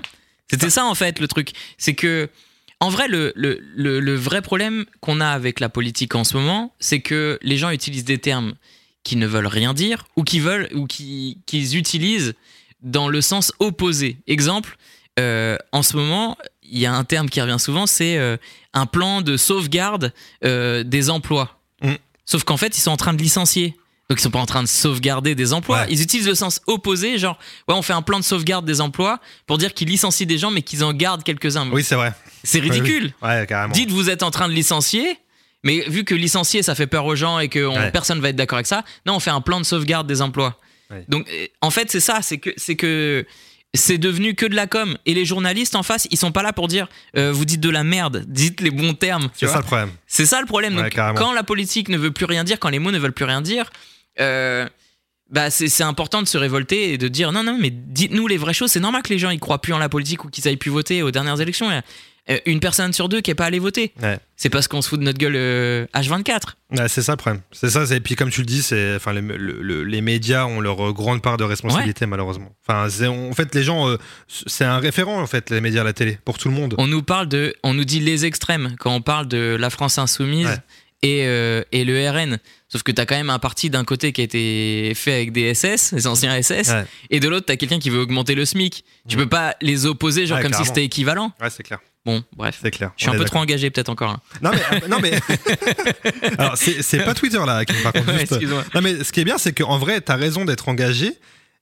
C: C'était ça, en fait, le truc. C'est que, en vrai, le, le, le, le vrai problème qu'on a avec la politique en ce moment, c'est que les gens utilisent des termes qui ne veulent rien dire ou qui veulent ou qui qu'ils utilisent dans le sens opposé. Exemple, euh, en ce moment, il y a un terme qui revient souvent, c'est euh, un plan de sauvegarde euh, des emplois.
B: Mm.
C: Sauf qu'en fait, ils sont en train de licencier. Donc ils sont pas en train de sauvegarder des emplois.
B: Ouais.
C: Ils utilisent le sens opposé, genre ouais, on fait un plan de sauvegarde des emplois pour dire qu'ils licencient des gens mais qu'ils en gardent quelques-uns.
B: Oui, c'est vrai.
C: C'est ridicule.
B: Ouais, carrément.
C: Dites vous êtes en train de licencier, mais vu que licencier ça fait peur aux gens et que on-
B: Ouais.
C: personne va être d'accord avec ça, non on fait un plan de sauvegarde des emplois. Donc euh, en fait c'est ça, c'est que c'est que c'est devenu que de la com et les journalistes en face ils sont pas là pour dire euh, vous dites de la merde, dites les bons termes.
B: C'est ça le problème.
C: C'est ça le problème.
B: Ouais,
C: Donc, quand la politique ne veut plus rien dire, quand les mots ne veulent plus rien dire, euh, bah c'est c'est important de se révolter et de dire non, non, mais dites-nous les vraies choses. C'est normal que les gens ils croient plus en la politique ou qu'ils aillent plus voter aux dernières élections. Euh, une personne sur deux qui est pas allée voter.
B: Ouais.
C: C'est parce qu'on se fout de notre gueule euh, H24.
B: Ouais, c'est ça le problème. C'est ça. Et puis comme tu le dis, c'est enfin les, le- le- les médias ont leur euh, grande part de responsabilité malheureusement. Enfin, en fait, les gens, euh, c'est un référent en fait les médias, la télé pour tout le monde.
C: On nous parle de, on nous dit les extrêmes quand on parle de la France insoumise et, euh, et le RN. Sauf que t'as quand même un parti d'un côté qui a été fait avec des SS, les anciens SS,
B: Ouais.
C: et de l'autre t'as quelqu'un qui veut augmenter le SMIC. Tu peux pas les opposer genre
B: Ouais,
C: comme si c'était équivalent.
B: Ouais, c'est clair.
C: Bon, bref.
B: C'est clair.
C: Je suis
B: On
C: un peu trop engagé peut-être encore.
B: Non mais euh, non mais (laughs) (laughs) alors c'est pas Twitter là qui me par contre
C: Ouais,
B: juste-
C: excuse-moi.
B: Non mais ce qui est bien c'est qu'en vrai t'as raison d'être engagé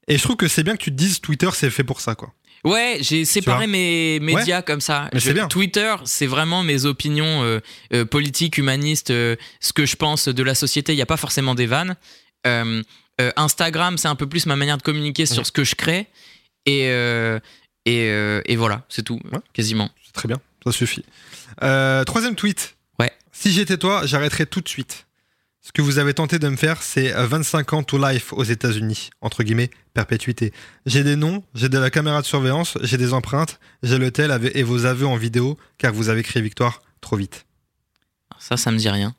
B: et je trouve que c'est bien que tu te dises Twitter c'est fait pour ça quoi.
C: Ouais, j'ai séparé mes médias comme ça.
B: Mais
C: Je-
B: c'est bien.
C: Twitter, c'est vraiment mes opinions euh, euh, politiques, humanistes, euh, ce que je pense de la société. Il n'y a pas forcément des vannes. Instagram, c'est un peu plus ma manière de communiquer sur ce que je crée. Et, et, et voilà, c'est tout,
B: Ouais.
C: quasiment.
B: C'est très bien, ça suffit. Troisième tweet.
C: Ouais.
B: Si j'étais toi, j'arrêterais tout de suite. Ce que vous avez tenté de me faire, c'est euh, 25 ans to life aux États-Unis, entre guillemets, perpétuité. J'ai des noms, j'ai de la caméra de surveillance, j'ai des empreintes, j'ai le tel et vos aveux en vidéo, car vous avez crié victoire trop vite.
C: Ça, ça me dit rien.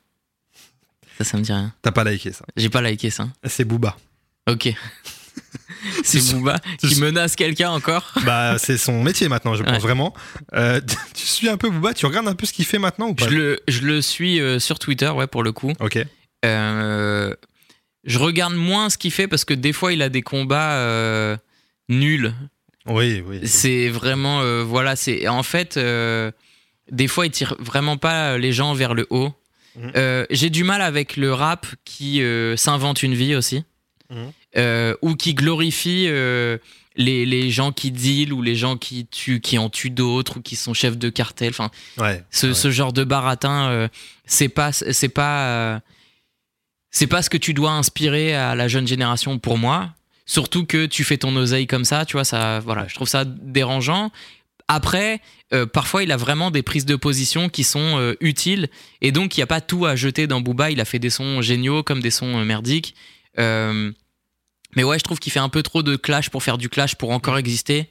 C: Ça, ça me dit rien.
B: T'as pas liké ça.
C: J'ai pas liké ça.
B: C'est Booba.
C: Ok. (laughs) C'est Booba qui menace quelqu'un encore. (laughs)
B: Bah, c'est son métier maintenant, je pense
C: Ouais.
B: vraiment. Euh, (laughs) tu suis un peu Booba, tu regardes un peu ce qu'il fait maintenant ou pas?
C: Je le, je le suis euh, sur Twitter, ouais, pour le coup.
B: Ok.
C: Euh, je regarde moins ce qu'il fait parce que des fois, il a des combats euh, nuls.
B: Oui, oui.
C: C'est vraiment, euh, voilà, c'est en fait, des fois, il tire vraiment pas les gens vers le haut.
B: Mhm.
C: J'ai du mal avec le rap qui s'invente une vie aussi,
B: Mhm.
C: Ou qui glorifie les, les gens qui deal ou les gens qui tuent, qui en tuent d'autres ou qui sont chefs de cartel. Enfin,
B: Ouais.
C: ce,
B: ouais.
C: ce genre de baratin, euh, c'est pas, c'est pas, euh, c'est pas ce que tu dois inspirer à la jeune génération pour moi. Surtout que tu fais ton oseille comme ça, tu vois, ça, voilà, je trouve ça dérangeant. Après, euh, parfois, il a vraiment des prises de position qui sont euh, utiles et donc il n'y a pas tout à jeter dans Booba. Il a fait des sons géniaux comme des sons euh, merdiques. Mais ouais, je trouve qu'il fait un peu trop de clash pour faire du clash pour encore exister,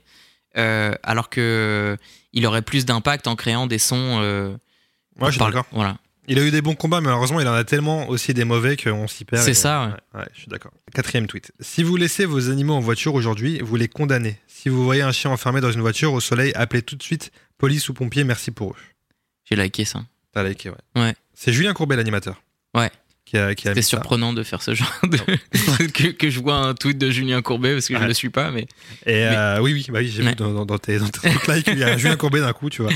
C: alors que il aurait plus d'impact en créant des sons.
B: Moi, je suis d'accord.
C: Voilà.
B: Il a eu des bons combats, mais malheureusement, il en a tellement aussi des mauvais qu'on s'y perd.
C: C'est ça, ouais.
B: ouais. je suis d'accord. Quatrième tweet. Si vous laissez vos animaux en voiture aujourd'hui, vous les condamnez. Si vous voyez un chien enfermé dans une voiture au soleil, appelez tout de suite police ou pompiers, merci pour eux.
C: J'ai liké ça.
B: T'as liké, ouais.
C: Ouais.
B: C'est Julien Courbet, l'animateur.
C: Ouais.
B: Qui a, qui a
C: C'était
B: mis ça.
C: surprenant de faire ce genre de. (laughs) que, que je vois un tweet de Julien Courbet parce que je
B: Ouais.
C: le suis pas, mais.
B: Et euh, oui, oui, bah oui, j'ai
C: Ouais.
B: vu dans, dans- tes, dans tes trucs là qu'il y a Julien Courbet d'un coup, tu vois.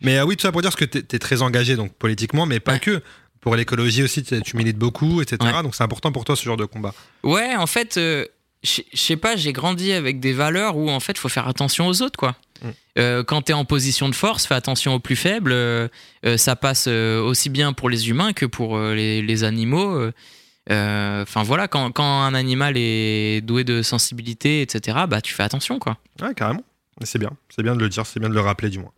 B: Mais euh, oui, tout ça pour dire que t'es es très engagé donc politiquement, mais pas
C: Ouais.
B: que. Pour l'écologie aussi, tu tu milites beaucoup, etc. Donc c'est important pour toi ce genre de combat.
C: Ouais, en fait, euh, je sais pas, j'ai grandi avec des valeurs où en fait, faut faire attention aux autres, quoi.
B: Mm.
C: Euh, quand t'es en position de force, fais attention aux plus faibles. euh, euh, ça passe aussi bien pour les humains que pour les, animaux. Enfin voilà, quand, un animal est doué de sensibilité, etc., bah tu fais attention, quoi.
B: Ouais, carrément. C'est bien, c'est bien de le dire, c'est bien de le rappeler du moins.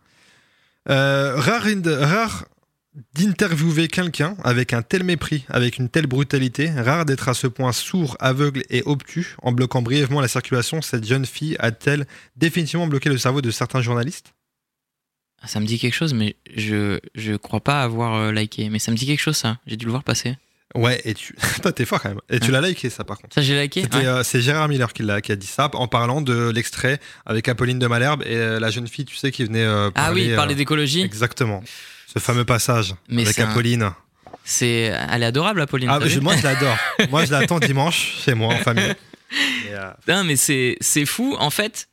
B: Rare, rare d'interviewer quelqu'un avec un tel mépris, avec une telle brutalité, rare d'être à ce point sourd, aveugle et obtus. En bloquant brièvement la circulation, cette jeune fille a-t-elle définitivement bloqué le cerveau de certains journalistes?
C: Ça me dit quelque chose, mais je, je crois pas avoir euh, liké. Mais ça me dit quelque chose, ça. J'ai dû le voir passer.
B: Ouais, et tu. (laughs) Toi, t'es fort quand même. Et tu l'as liké, ça, par contre.
C: Ça, j'ai liké Ouais.
B: euh, c'est Gérard Miller qui, l'a- qui a dit ça en parlant de l'extrait avec Apolline de Malherbe et euh, la jeune fille, tu sais, qui venait euh,
C: Ah oui, parler d'écologie.
B: Exactement. Ce fameux passage
C: Mais
B: avec
C: un-
B: Apolline.
C: C'est, elle est adorable, Apolline.
B: Ah, je-
C: vu
B: moi, je l'adore. (laughs) moi, je l'attends dimanche chez moi en famille. Euh, (laughs)
C: Non, mais c'est, c'est fou. En fait,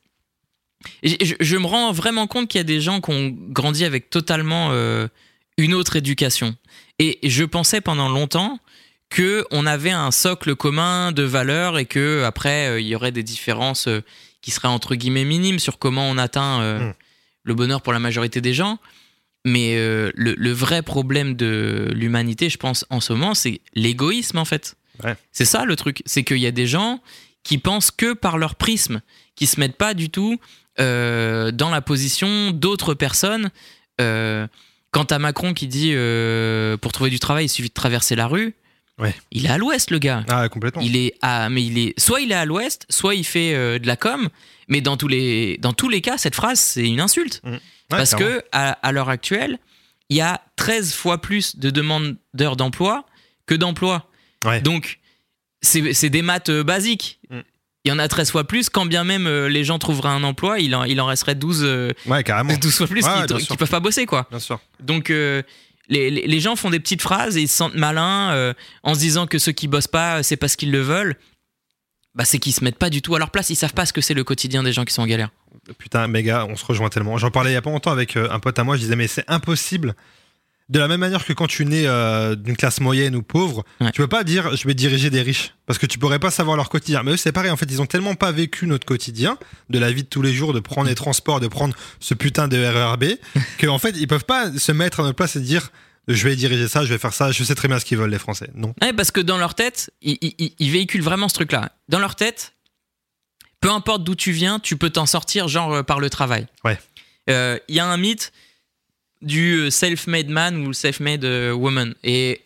C: je, je- je me rends vraiment compte qu'il y a des gens qui ont grandi avec totalement euh, une autre éducation. Et je pensais pendant longtemps que on avait un socle commun de valeurs et que après euh, il y aurait des différences euh, qui seraient entre guillemets minimes sur comment on atteint euh,
B: Mm.
C: le bonheur pour la majorité des gens. Mais euh, le, le vrai problème de l'humanité, je pense, en ce moment, c'est l'égoïsme, en fait.
B: Ouais.
C: C'est ça le truc. C'est qu'il y a des gens qui pensent que par leur prisme, qui se mettent pas du tout euh, dans la position d'autres personnes. Euh, quant à Macron qui dit pour trouver du travail, il suffit de traverser la rue.
B: Ouais.
C: Il est à l'ouest, le gars.
B: Ah, complètement.
C: Il est à, mais il est, soit il est à l'ouest, soit il fait euh, de la com. Mais dans tous les, dans tous les cas, cette phrase, c'est une insulte.
B: Ouais,
C: Parce
B: clairement.
C: que à, à l'heure actuelle, il y a 13 fois plus de demandeurs d'emploi que d'emplois.
B: Ouais.
C: Donc, c'est des maths euh, basiques.
B: Mm.
C: Il y en a 13 fois plus, quand bien même euh, les gens trouveraient un emploi, il en, il en resterait 12, euh,
B: Ouais, carrément. (laughs)
C: 12 fois plus
B: Ouais,
C: qui,
B: sûr.
C: peuvent pas bosser, quoi.
B: Bien sûr.
C: Donc, euh, les, les- gens font des petites phrases et ils se sentent malins euh, en se disant que ceux qui bossent pas, c'est parce qu'ils le veulent. Bah, c'est qu'ils se mettent pas du tout à leur place. Ils savent pas ce que c'est le quotidien des gens qui sont en galère.
B: Putain, méga, on se rejoint tellement. J'en parlais il y a pas longtemps avec euh, un pote à moi. Je disais, mais c'est impossible. De la même manière que quand tu nais euh, d'une classe moyenne ou pauvre,
C: Ouais.
B: tu peux pas dire je vais diriger des riches parce que tu pourrais pas savoir leur quotidien. Mais eux, c'est pareil. En fait, ils ont tellement pas vécu notre quotidien, de la vie de tous les jours, de prendre les transports, de prendre ce putain de RERB, (laughs) qu'en fait, ils peuvent pas se mettre à notre place et dire je vais diriger ça, je vais faire ça. Je sais très bien ce qu'ils veulent, les Français. Non.
C: Ouais, parce que dans leur tête, ils, ils- ils véhiculent vraiment ce truc-là. Dans leur tête, peu importe d'où tu viens, tu peux t'en sortir, genre euh, par le travail.
B: Ouais.
C: Euh, Il y a un mythe. Du self-made man ou self-made euh, woman. Et,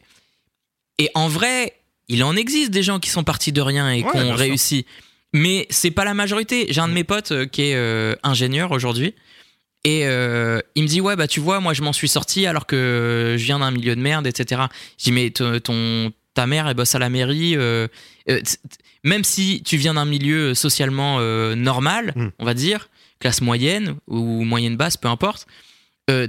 C: et en vrai, il en existe des gens qui sont partis de rien et
B: Ouais,
C: qui ont
B: sûr.
C: réussi. Mais c'est pas la majorité. J'ai un de mes potes euh, qui est euh, ingénieur aujourd'hui. Et euh, il me dit ouais bah tu vois moi je m'en suis sorti alors que je viens d'un milieu de merde etc. Je dis mais ton ta mère elle bosse à la mairie euh, euh, même si tu viens d'un milieu socialement euh, normal
B: Mm.
C: on va dire classe moyenne ou moyenne basse peu importe euh,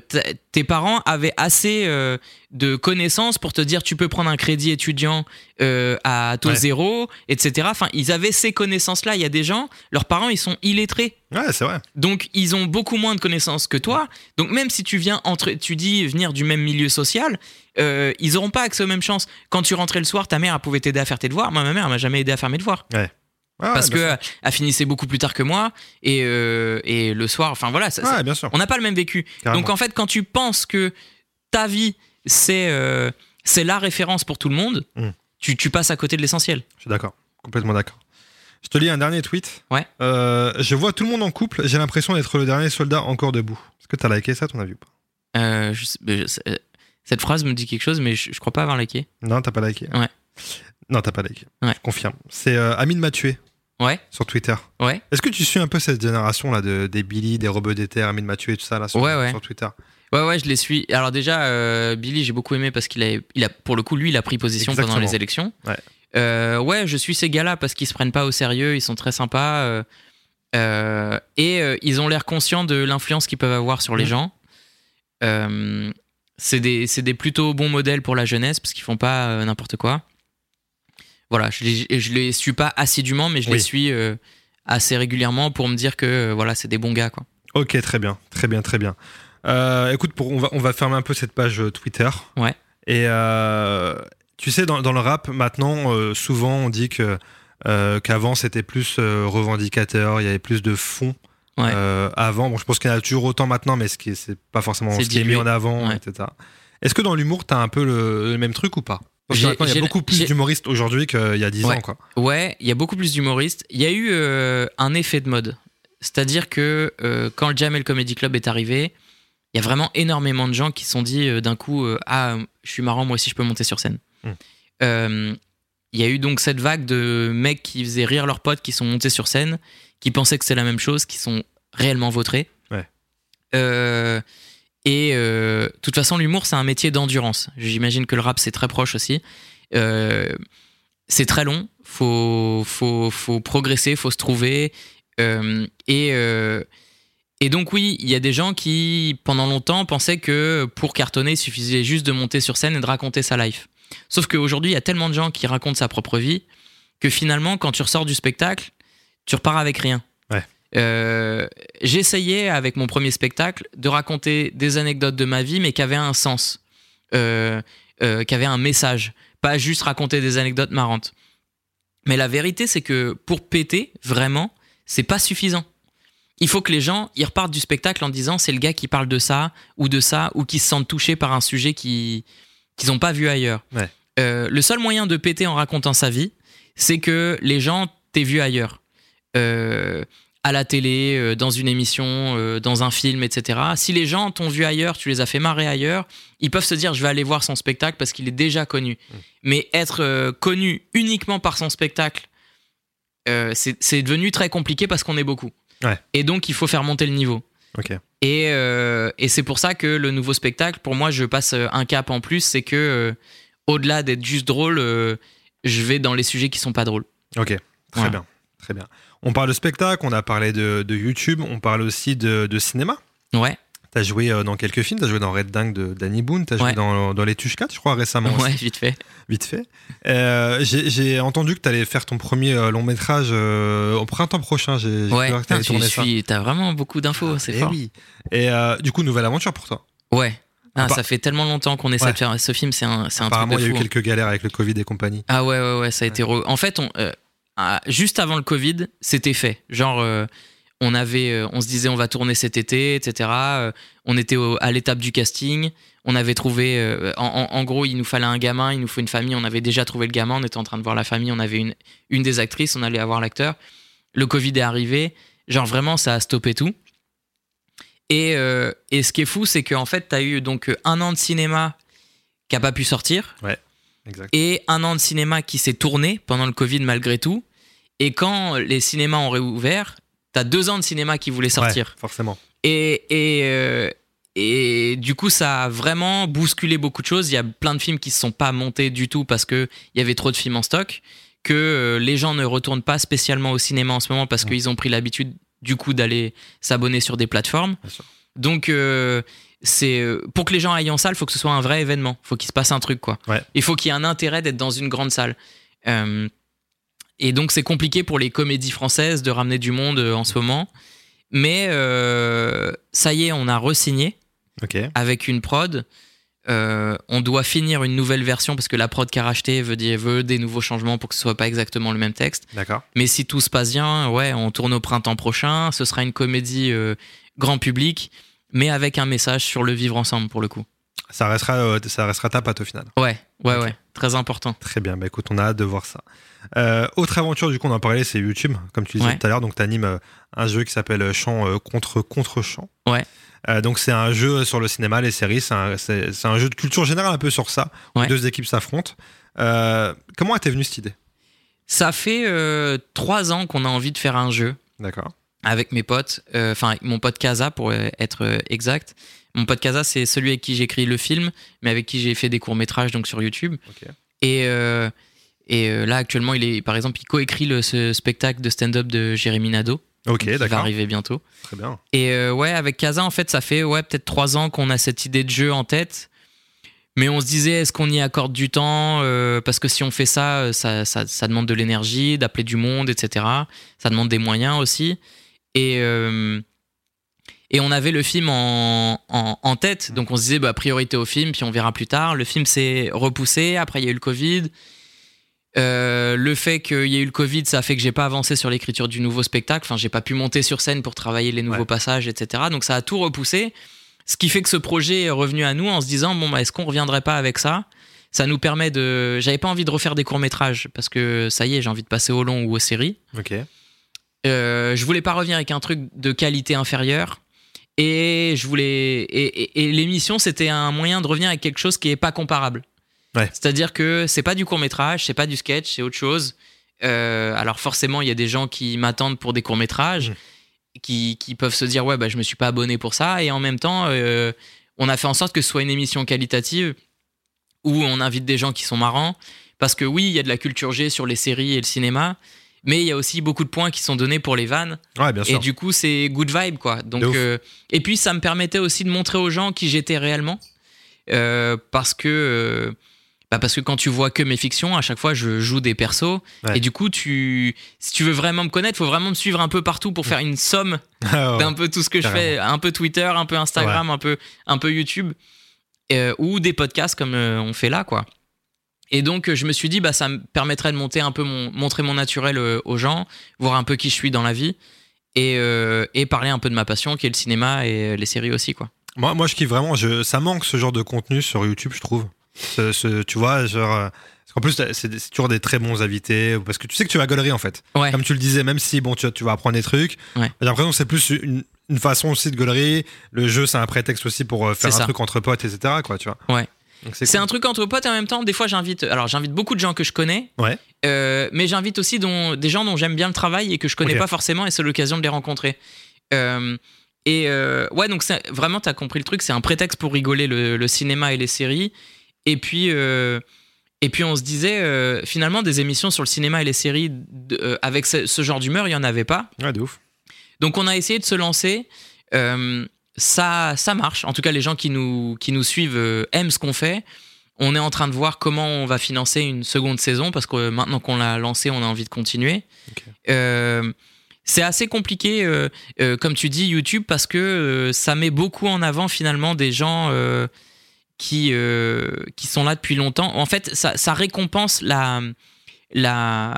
C: tes parents avaient assez euh, de connaissances pour te dire tu peux prendre un crédit étudiant euh, à taux
B: Ouais.
C: zéro, etc. Enfin, ils avaient ces connaissances-là. Il y a des gens, leurs parents, ils sont illettrés.
B: Ouais, c'est vrai.
C: Donc, ils ont beaucoup moins de connaissances que toi. Donc, même si tu viens entre, tu dis venir du même milieu social, ils n'auront pas accès aux mêmes chances. Quand tu rentrais le soir, ta mère, elle pouvait t'aider à faire tes devoirs. Moi, ma mère, elle m'a jamais aidé à faire mes devoirs.
B: Ouais,
C: parce que elle finissait beaucoup plus tard que moi. Et, euh, et le soir, enfin voilà, ça-
B: sûr.
C: ça-
B: Ouais, bien sûr.
C: on n'a pas le même vécu.
B: Carrément.
C: Donc en fait, quand tu penses que ta vie, c'est euh, c'est la référence pour tout le monde,
B: Mm.
C: tu, tu passes à côté de l'essentiel.
B: Je suis d'accord, complètement d'accord. Je te lis un dernier tweet.
C: Ouais.
B: Euh, je vois tout le monde en couple, j'ai l'impression d'être le dernier soldat encore debout. Est-ce que t'as liké ça, ton avis ou pas?
C: Je sais- mais je- cette phrase me dit quelque chose, mais je, je crois pas avoir liké.
B: Non, t'as pas liké.
C: Ouais.
B: Non, t'as pas liké.
C: Ouais.
B: Je confirme. C'est Amine m'a tué
C: Ouais,
B: sur Twitter.
C: ouais.
B: Est-ce que tu suis un peu cette génération là de, des Billy, des Rebeux d'éther, Amine m'a tué, tout ça là sur,
C: Ouais, ouais.
B: sur Twitter?
C: Ouais, ouais, je les suis. Alors déjà, euh, Billy, j'ai beaucoup aimé parce qu'il a, il a, pour le coup, lui, il a pris position pendant les élections.
B: Ouais.
C: Euh, ouais, je suis ces gars-là parce qu'ils se prennent pas au sérieux, ils sont très sympas euh, et ils ont l'air conscients de l'influence qu'ils peuvent avoir sur les gens. C'est des, des plutôt bons modèles pour la jeunesse parce qu'ils font pas n'importe quoi. Voilà, je les, je les suis pas assidûment, mais je
B: Oui.
C: les suis euh, assez régulièrement pour me dire que euh, voilà, c'est des bons gars, quoi.
B: Ok, très bien, très bien, très bien. Euh, écoute, pour, on, va, on va fermer un peu cette page Twitter.
C: Ouais.
B: Et tu sais, dans, dans le rap, maintenant, souvent, on dit que qu'avant, c'était plus revendicateur, il y avait plus de fond.
C: Ouais.
B: avant, bon, je pense qu'il y en a toujours autant maintenant, mais ce qui est- c'est pas forcément ce qui est mis en avant,
C: Ouais.
B: etc. Est-ce que dans l'humour, t'as un peu le, le même truc ou pas? Il y a beaucoup plus d'humoristes aujourd'hui qu'il y a 10
C: Ouais.
B: ans, quoi.
C: Ouais, il y a beaucoup plus d'humoristes. Il y a eu euh, un effet de mode. C'est-à-dire que euh, quand le Jamel Comedy Club est arrivé, il y a vraiment énormément de gens qui se sont dit euh, d'un coup Ah, je suis marrant, moi aussi je peux monter sur scène.
B: Mm.
C: Euh, Il y a eu donc cette vague de mecs qui faisaient rire leurs potes, qui sont montés sur scène, qui pensaient que c'est la même chose, qui sont réellement vautrés.
B: Ouais.
C: Et euh, de toute façon, l'humour, c'est un métier d'endurance. J'imagine que le rap, c'est très proche aussi. Euh, c'est très long, faut, faut, faut progresser, faut se trouver. Euh, et, et donc oui, il y a des gens qui, pendant longtemps, pensaient que pour cartonner, il suffisait juste de monter sur scène et de raconter sa life. Sauf qu'aujourd'hui, il y a tellement de gens qui racontent sa propre vie que finalement, quand tu ressors du spectacle, tu repars avec rien. Euh, J'essayais avec mon premier spectacle de raconter des anecdotes de ma vie, mais qui avaient un sens, euh, euh, qui avaient un message, pas juste raconter des anecdotes marrantes. Mais la vérité, c'est que pour péter, vraiment, c'est pas suffisant. Il faut que les gens ils repartent du spectacle en disant c'est le gars qui parle de ça ou de ça ou qui se sentent touchés par un sujet qui qu'ils n'ont pas vu ailleurs.
B: Ouais.
C: Euh, le seul moyen de péter en racontant sa vie, c'est que les gens t'aient vu ailleurs. Euh, à la télé, euh, dans une émission, euh, dans un film, etc. Si les gens t'ont vu ailleurs, tu les as fait marrer ailleurs, ils peuvent se dire je vais aller voir son spectacle parce qu'il est déjà connu. Mais être euh, connu uniquement par son spectacle, euh, c'est devenu très compliqué parce qu'on est beaucoup.
B: Ouais.
C: Et donc il faut faire monter le niveau. Et, euh, et c'est pour ça que le nouveau spectacle, pour moi, je passe un cap en plus, c'est que euh, au-delà d'être juste drôle, je vais dans les sujets qui sont pas drôles.
B: Ok, très bien, très bien. On parle de spectacle, on a parlé de, de YouTube, on parle aussi de, de cinéma.
C: Ouais,
B: T'as joué euh, dans quelques films, t'as joué dans Red Dingue de Danny Boone, t'as joué dans, dans Les Tuches 4, je crois, récemment,
C: ouais,
B: aussi,
C: vite fait.
B: vite fait. Euh, J'ai entendu que t'allais faire ton premier euh, long métrage euh, au printemps prochain. J'ai
C: Ouais,
B: cru que t'allais
C: tu
B: tourner ça.
C: suis, t'as vraiment beaucoup d'infos, c'est
B: Eh
C: fort.
B: oui. Et euh, du coup, nouvelle aventure pour toi.
C: Ouais. Ah,
B: Appa-
C: ça fait tellement longtemps qu'on essaie
B: Ouais.
C: de faire ce film, c'est un, un truc
B: Apparemment, il y a eu
C: hein.
B: quelques galères avec le Covid et compagnie.
C: Ah ouais, ouais, ouais, ça a été. re- En fait, on, ah, juste avant le Covid, c'était fait. Genre, euh, on avait, euh, on se disait, on va tourner cet été, etc. Euh, on était au- à l'étape du casting. On avait trouvé, en, en- en gros, il nous fallait un gamin, il nous faut une famille. On avait déjà trouvé le gamin, on était en train de voir la famille. On avait une, une des actrices, on allait avoir l'acteur. Le Covid est arrivé. Genre, vraiment, ça a stoppé tout. Et, et ce qui est fou, c'est qu'en fait, tu as eu donc un an de cinéma qui a pas pu sortir
B: Exact.
C: et un an de cinéma qui s'est tourné pendant le Covid malgré tout. Et quand les cinémas ont réouvert, tu as deux ans de cinéma qui voulaient sortir.
B: Ouais, forcément.
C: Et, et, euh, et du coup, ça a vraiment bousculé beaucoup de choses. Il y a plein de films qui se sont pas montés du tout parce qu'il y avait trop de films en stock, que euh, les gens ne retournent pas spécialement au cinéma en ce moment parce
B: Ouais.
C: qu'ils ont pris l'habitude du coup d'aller s'abonner sur des plateformes.
B: Bien sûr.
C: Donc, euh, c'est euh, pour que les gens aillent en salle, il faut que ce soit un vrai événement. Il faut qu'il se passe un truc, quoi.
B: Ouais.
C: Il faut qu'il y ait un intérêt d'être dans une grande salle. Euh, et donc, c'est compliqué pour les comédies françaises de ramener du monde euh, en ce moment. Mais euh, ça y est, on a re-signé avec une prod. Euh, on doit finir une nouvelle version parce que la prod qu'a racheté veut, dire, veut des nouveaux changements pour que ce soit pas exactement le même texte.
B: D'accord.
C: Mais si tout se passe bien, ouais, on tourne au printemps prochain. Ce sera une comédie euh, grand public, mais avec un message sur le vivre ensemble pour le coup.
B: Ça restera, ça restera ta patte au final.
C: Ouais, ouais,
B: Ok.
C: ouais, très important.
B: Très bien. Bah écoute, on a hâte de voir ça. Euh, autre aventure, du coup, on en parlait, c'est YouTube, comme tu disais
C: Ouais.
B: tout à l'heure. Donc, tu animes un jeu qui s'appelle euh, Chant euh, contre contre chant.
C: Ouais.
B: Euh, donc, c'est un jeu sur le cinéma, les séries. C'est un, jeu de culture générale un peu sur ça. où
C: Ouais.
B: Deux équipes s'affrontent. Euh, comment était venue cette idée?
C: Ça fait euh, trois ans qu'on a envie de faire un jeu
B: D'accord.
C: avec mes potes, euh, enfin avec mon pote Kaza pour euh, être euh, exact. Mon pote Kaza, c'est celui avec qui j'ai écrit le film, mais avec qui j'ai fait des courts métrages donc sur YouTube.
B: Ok.
C: Et euh, et euh, là actuellement, il est par exemple, il coécrit ce spectacle de stand-up de Jérémy Nadeau
B: Ok,
C: qui va
B: d'accord.
C: arriver bientôt.
B: Très bien.
C: Et euh, ouais, avec Kaza, en fait, ça fait ouais peut-être trois ans qu'on a cette idée de jeu en tête. Mais on se disait, est-ce qu'on y accorde du temps Euh, Parce que si on fait ça, ça, ça, ça demande de l'énergie, d'appeler du monde, etc. Ça demande des moyens aussi. Et, euh, et on avait le film en, en, en tête. Donc on se disait, bah, priorité au film, puis on verra plus tard. Le film s'est repoussé. Après, il y a eu le Covid. Euh, le fait qu'il y ait eu le Covid, ça a fait que j'ai pas avancé sur l'écriture du nouveau spectacle. Enfin, j'ai pas pu monter sur scène pour travailler les nouveaux
B: Ouais.
C: passages, etc. Donc ça a tout repoussé. Ce qui fait que ce projet est revenu à nous en se disant bon, bah, est-ce qu'on reviendrait pas avec ça? Ça nous permet de. J'avais pas envie de refaire des courts métrages parce que ça y est, j'ai envie de passer au long ou aux séries.
B: Ok.
C: Euh, je voulais pas revenir avec un truc de qualité inférieure. Et je voulais et, et- et l'émission c'était un moyen de revenir avec quelque chose qui est pas comparable.
B: Ouais.
C: C'est-à-dire que c'est pas du court métrage, c'est pas du sketch, c'est autre chose. Euh, alors forcément il y a des gens qui m'attendent pour des courts métrages,
B: Mhm.
C: qui, qui peuvent se dire ouais bah je me suis pas abonné pour ça et en même temps euh, on a fait en sorte que ce soit une émission qualitative où on invite des gens qui sont marrants parce que oui il y a de la culture G sur les séries et le cinéma mais il y a aussi beaucoup de points qui sont donnés pour les vannes
B: Ouais, bien
C: et du coup, c'est good vibe, quoi. Donc, euh, et puis, ça me permettait aussi de montrer aux gens qui j'étais réellement. Euh, parce que. euh, bah parce que quand tu vois que mes fictions, à chaque fois je joue des persos
B: Ouais.
C: et du coup tu si tu veux vraiment me connaître, faut vraiment me suivre un peu partout pour faire une somme (laughs)
B: Ah ouais.
C: d'un peu tout ce que je fais, un peu Twitter, un peu Instagram, un peu un peu YouTube euh, ou des podcasts comme euh, on fait là quoi. Et donc je me suis dit bah ça me permettrait de monter un peu mon montrer mon naturel euh, aux gens, voir un peu qui je suis dans la vie et, et parler un peu de ma passion qui est le cinéma et les séries aussi quoi.
B: Moi, moi, je kiffe vraiment. Je, ça manque ce genre de contenu sur YouTube, je trouve. Ce, ce- tu vois, genre. euh, qu'en plus, c'est toujours des très bons invités. Parce que tu sais que tu vas galerie, en fait.
C: Ouais.
B: Comme tu le disais, même si bon, tu, tu vas apprendre des trucs.
C: Ouais.
B: J'ai l'impression que c'est plus une, une façon aussi de galerie. Le jeu, c'est un prétexte aussi pour euh, faire un
C: ça.
B: truc entre potes, etc. Quoi, tu vois.
C: Ouais. C'est
B: cool.
C: un truc entre potes et en même temps, des fois, j'invite. Alors, j'invite beaucoup de gens que je connais.
B: Ouais.
C: Euh, mais j'invite aussi dont, des gens dont j'aime bien le travail et que je connais pas forcément et c'est l'occasion de les rencontrer. Euh, et euh, ouais, donc vraiment, t'as compris le truc. C'est un prétexte pour rigoler le, le cinéma et les séries. Et puis. euh, et puis on se disait, euh, finalement, des émissions sur le cinéma et les séries euh, avec ce, ce genre d'humeur, il y en avait pas.
B: Ouais, de ouf.
C: Donc on a essayé de se lancer. Ça, ça marche. En tout cas, les gens qui nous, qui nous suivent aiment ce qu'on fait. On est en train de voir comment on va financer une seconde saison parce que maintenant qu'on l'a lancé, on a envie de continuer. C'est assez compliqué, euh, euh, comme tu dis, YouTube, parce que euh, ça met beaucoup en avant finalement des gens qui, euh, qui sont là depuis longtemps. En fait, ça, ça récompense la, la,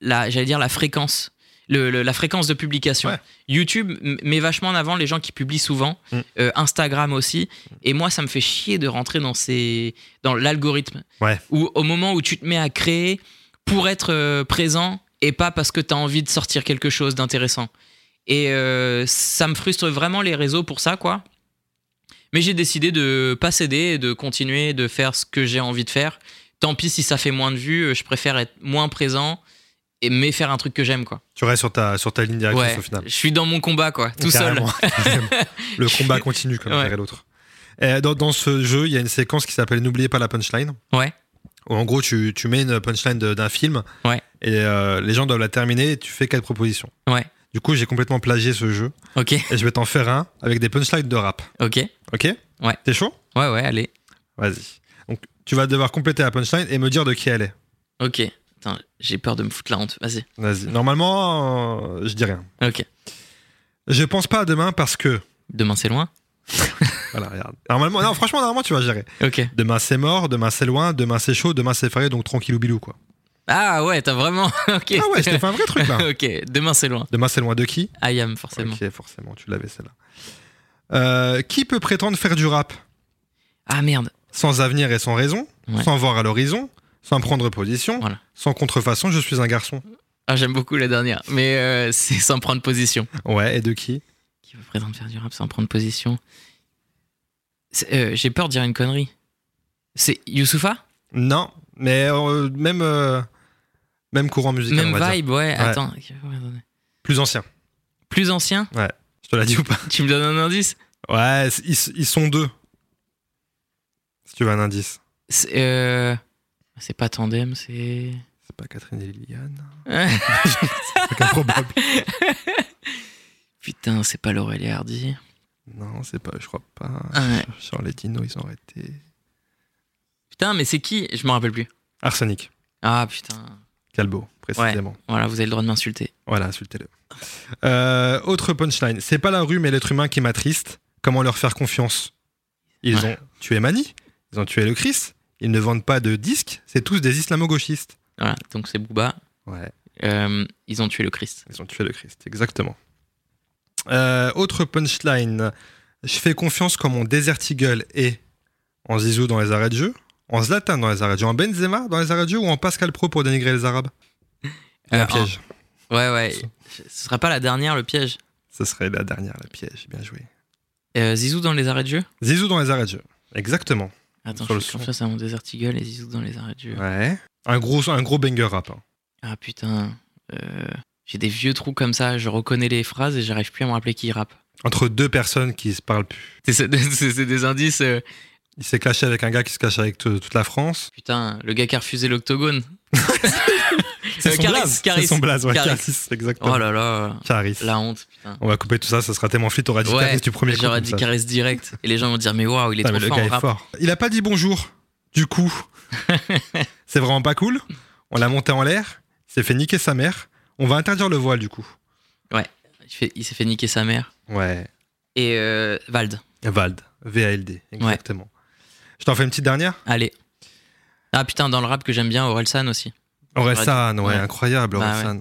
C: la j'allais dire la fréquence. Le- le- la fréquence de publication.
B: Ouais.
C: YouTube met vachement en avant les gens qui publient souvent,
B: Mm.
C: Euh, Instagram aussi. Et moi, ça me fait chier de rentrer dans ces dans l'algorithme.
B: Ouais.
C: Où au moment où tu te mets à créer pour être euh, présent et pas parce que tu as envie de sortir quelque chose d'intéressant. Et euh, ça me frustre vraiment les réseaux pour ça, quoi. Mais j'ai décidé de pas céder et de continuer de faire ce que j'ai envie de faire. Tant pis si ça fait moins de vues, euh, je préfère être moins présent et mais faire un truc que j'aime, quoi.
B: Tu restes sur ta, sur ta ligne directrice
C: Ouais,
B: au final.
C: je suis dans mon combat, quoi, tout
B: Carrément.
C: seul. (laughs)
B: le combat continue, comme
C: Ouais.
B: l'autre. Et Dans, dans ce jeu, il y a une séquence qui s'appelle N'oubliez pas la punchline.
C: Ouais.
B: Où en gros, tu, tu mets une punchline d'un film.
C: Ouais.
B: Et euh, les gens doivent la terminer et tu fais quatre propositions.
C: Ouais.
B: Du coup, j'ai complètement plagié ce jeu.
C: Ok,
B: Et je vais t'en faire un avec des punchlines de rap.
C: ok.
B: Ok
C: Ouais.
B: T'es chaud
C: Ouais, ouais, allez.
B: Vas-y. Donc, tu vas devoir compléter la punchline et me dire de qui elle est.
C: Ok. Attends, j'ai peur de me foutre la honte. Vas-y.
B: Vas-y. Normalement, euh, je dis rien.
C: Ok.
B: Je pense pas à demain parce que.
C: Demain, c'est loin. (laughs)
B: Voilà, regarde. Normalement, non, franchement, normalement, tu vas gérer.
C: Ok.
B: Demain, c'est mort, demain, c'est loin, demain, c'est chaud, demain, c'est férié, donc tranquillou bilou, quoi.
C: Ah ouais, t'as vraiment. (laughs) ok.
B: Ah ouais, je t'ai fait un vrai truc, là. (laughs)
C: ok, demain, c'est loin.
B: Demain, c'est loin de qui?
C: I am, forcément.
B: Ok, forcément, tu l'avais celle-là. Euh, qui peut prétendre faire du rap?
C: Ah merde.
B: sans avenir et sans raison,
C: Ouais.
B: sans voir à l'horizon, sans prendre position,
C: Voilà.
B: sans contrefaçon, je suis un garçon.
C: Ah, j'aime beaucoup la dernière. Mais euh, (laughs) c'est sans prendre position.
B: Ouais, et de qui?
C: Qui veut prétendre faire du rap sans prendre position? Euh, J'ai peur de dire une connerie. C'est Youssoufa?
B: Non, mais même, même courant musical,
C: Même
B: on va dire.
C: vibe, ouais. Attends.
B: Plus ancien.
C: Plus ancien
B: Je te l'ai dit ou pas
C: Tu me donnes un indice
B: Ouais, ils, ils sont deux. Si tu veux un indice.
C: C'est euh, pas Tandem, c'est.
B: C'est pas Catherine et Liliane.
C: Ouais. (laughs)
B: C'est improbable.
C: Putain, c'est pas Laurel et Hardy.
B: non, c'est pas, je crois pas.
C: Ouais.
B: Charles et Dino, ils ont arrêté.
C: Putain, mais c'est qui? Je me rappelle plus.
B: Arsenic,
C: Ah putain.
B: Calbo, précisément.
C: Voilà, vous avez le droit de m'insulter.
B: Voilà, insultez-le. Euh, autre punchline. C'est pas la rue, mais l'être humain qui m'attriste. Comment leur faire confiance? Ils
C: Ouais.
B: ont tué Mani, ils ont tué le Christ, ils ne vendent pas de disques, c'est tous des islamo-gauchistes.
C: Voilà, donc c'est Booba.
B: Ouais,
C: Euh, ils ont tué le Christ.
B: ils ont tué le Christ, exactement. Euh, autre punchline. Je fais confiance quand mon Desert Eagle est en Zizou dans les arrêts de jeu, en Zlatan dans les arrêts de jeu, en Benzema dans les arrêts de jeu ou en Pascal Pro pour dénigrer les Arabes?
C: Euh,
B: Un piège.
C: en- Ouais, ouais. Ce sera pas la dernière, le piège.
B: Ce serait la dernière, le piège. Bien joué.
C: Euh, Zizou dans les arrêts de jeu?
B: Zizou dans les arrêts de jeu. Exactement.
C: Attends,
B: Sur
C: je fais confiance à mon Desert Eagle et Zizou dans les arrêts de jeu.
B: Ouais. Un gros, un gros banger rap. hein.
C: Ah putain. Euh, J'ai des vieux trous comme ça, je reconnais les phrases et j'arrive plus à me rappeler qui rappe.
B: Entre deux personnes qui se parlent plus.
C: C'est des indices. euh,
B: Il s'est clashé avec un gars qui se cache avec toute la France.
C: Putain, le gars qui a refusé l'octogone. (laughs)
B: C'est son
C: Caris,
B: blaze. C'est son blaze, ouais.
C: Caris.
B: Caris, exactement.
C: Oh là là,
B: Caris.
C: la honte, putain.
B: On va couper tout ça, ça sera tellement flit. T'auras dit Caris du premier coup.
C: J'aurais dit. Caris direct. Et les gens vont dire, mais waouh, il est
B: Putain,
C: trop
B: le
C: fort
B: gars est fort. Il a pas dit bonjour. Du coup, (laughs) c'est vraiment pas cool. On l'a monté en l'air. Il s'est fait niquer sa mère. On va interdire le voile, du coup.
C: Fait- il s'est fait niquer sa mère.
B: Ouais.
C: Et euh, Vald,
B: Vald. V-A-L-D. Exactement. Je t'en fais une petite dernière
C: allez. Ah putain, dans le rap que j'aime bien, Orelsan aussi.
B: Orelsan, ouais,
C: Ouais.
B: incroyable,
C: Bah
B: Orelsan.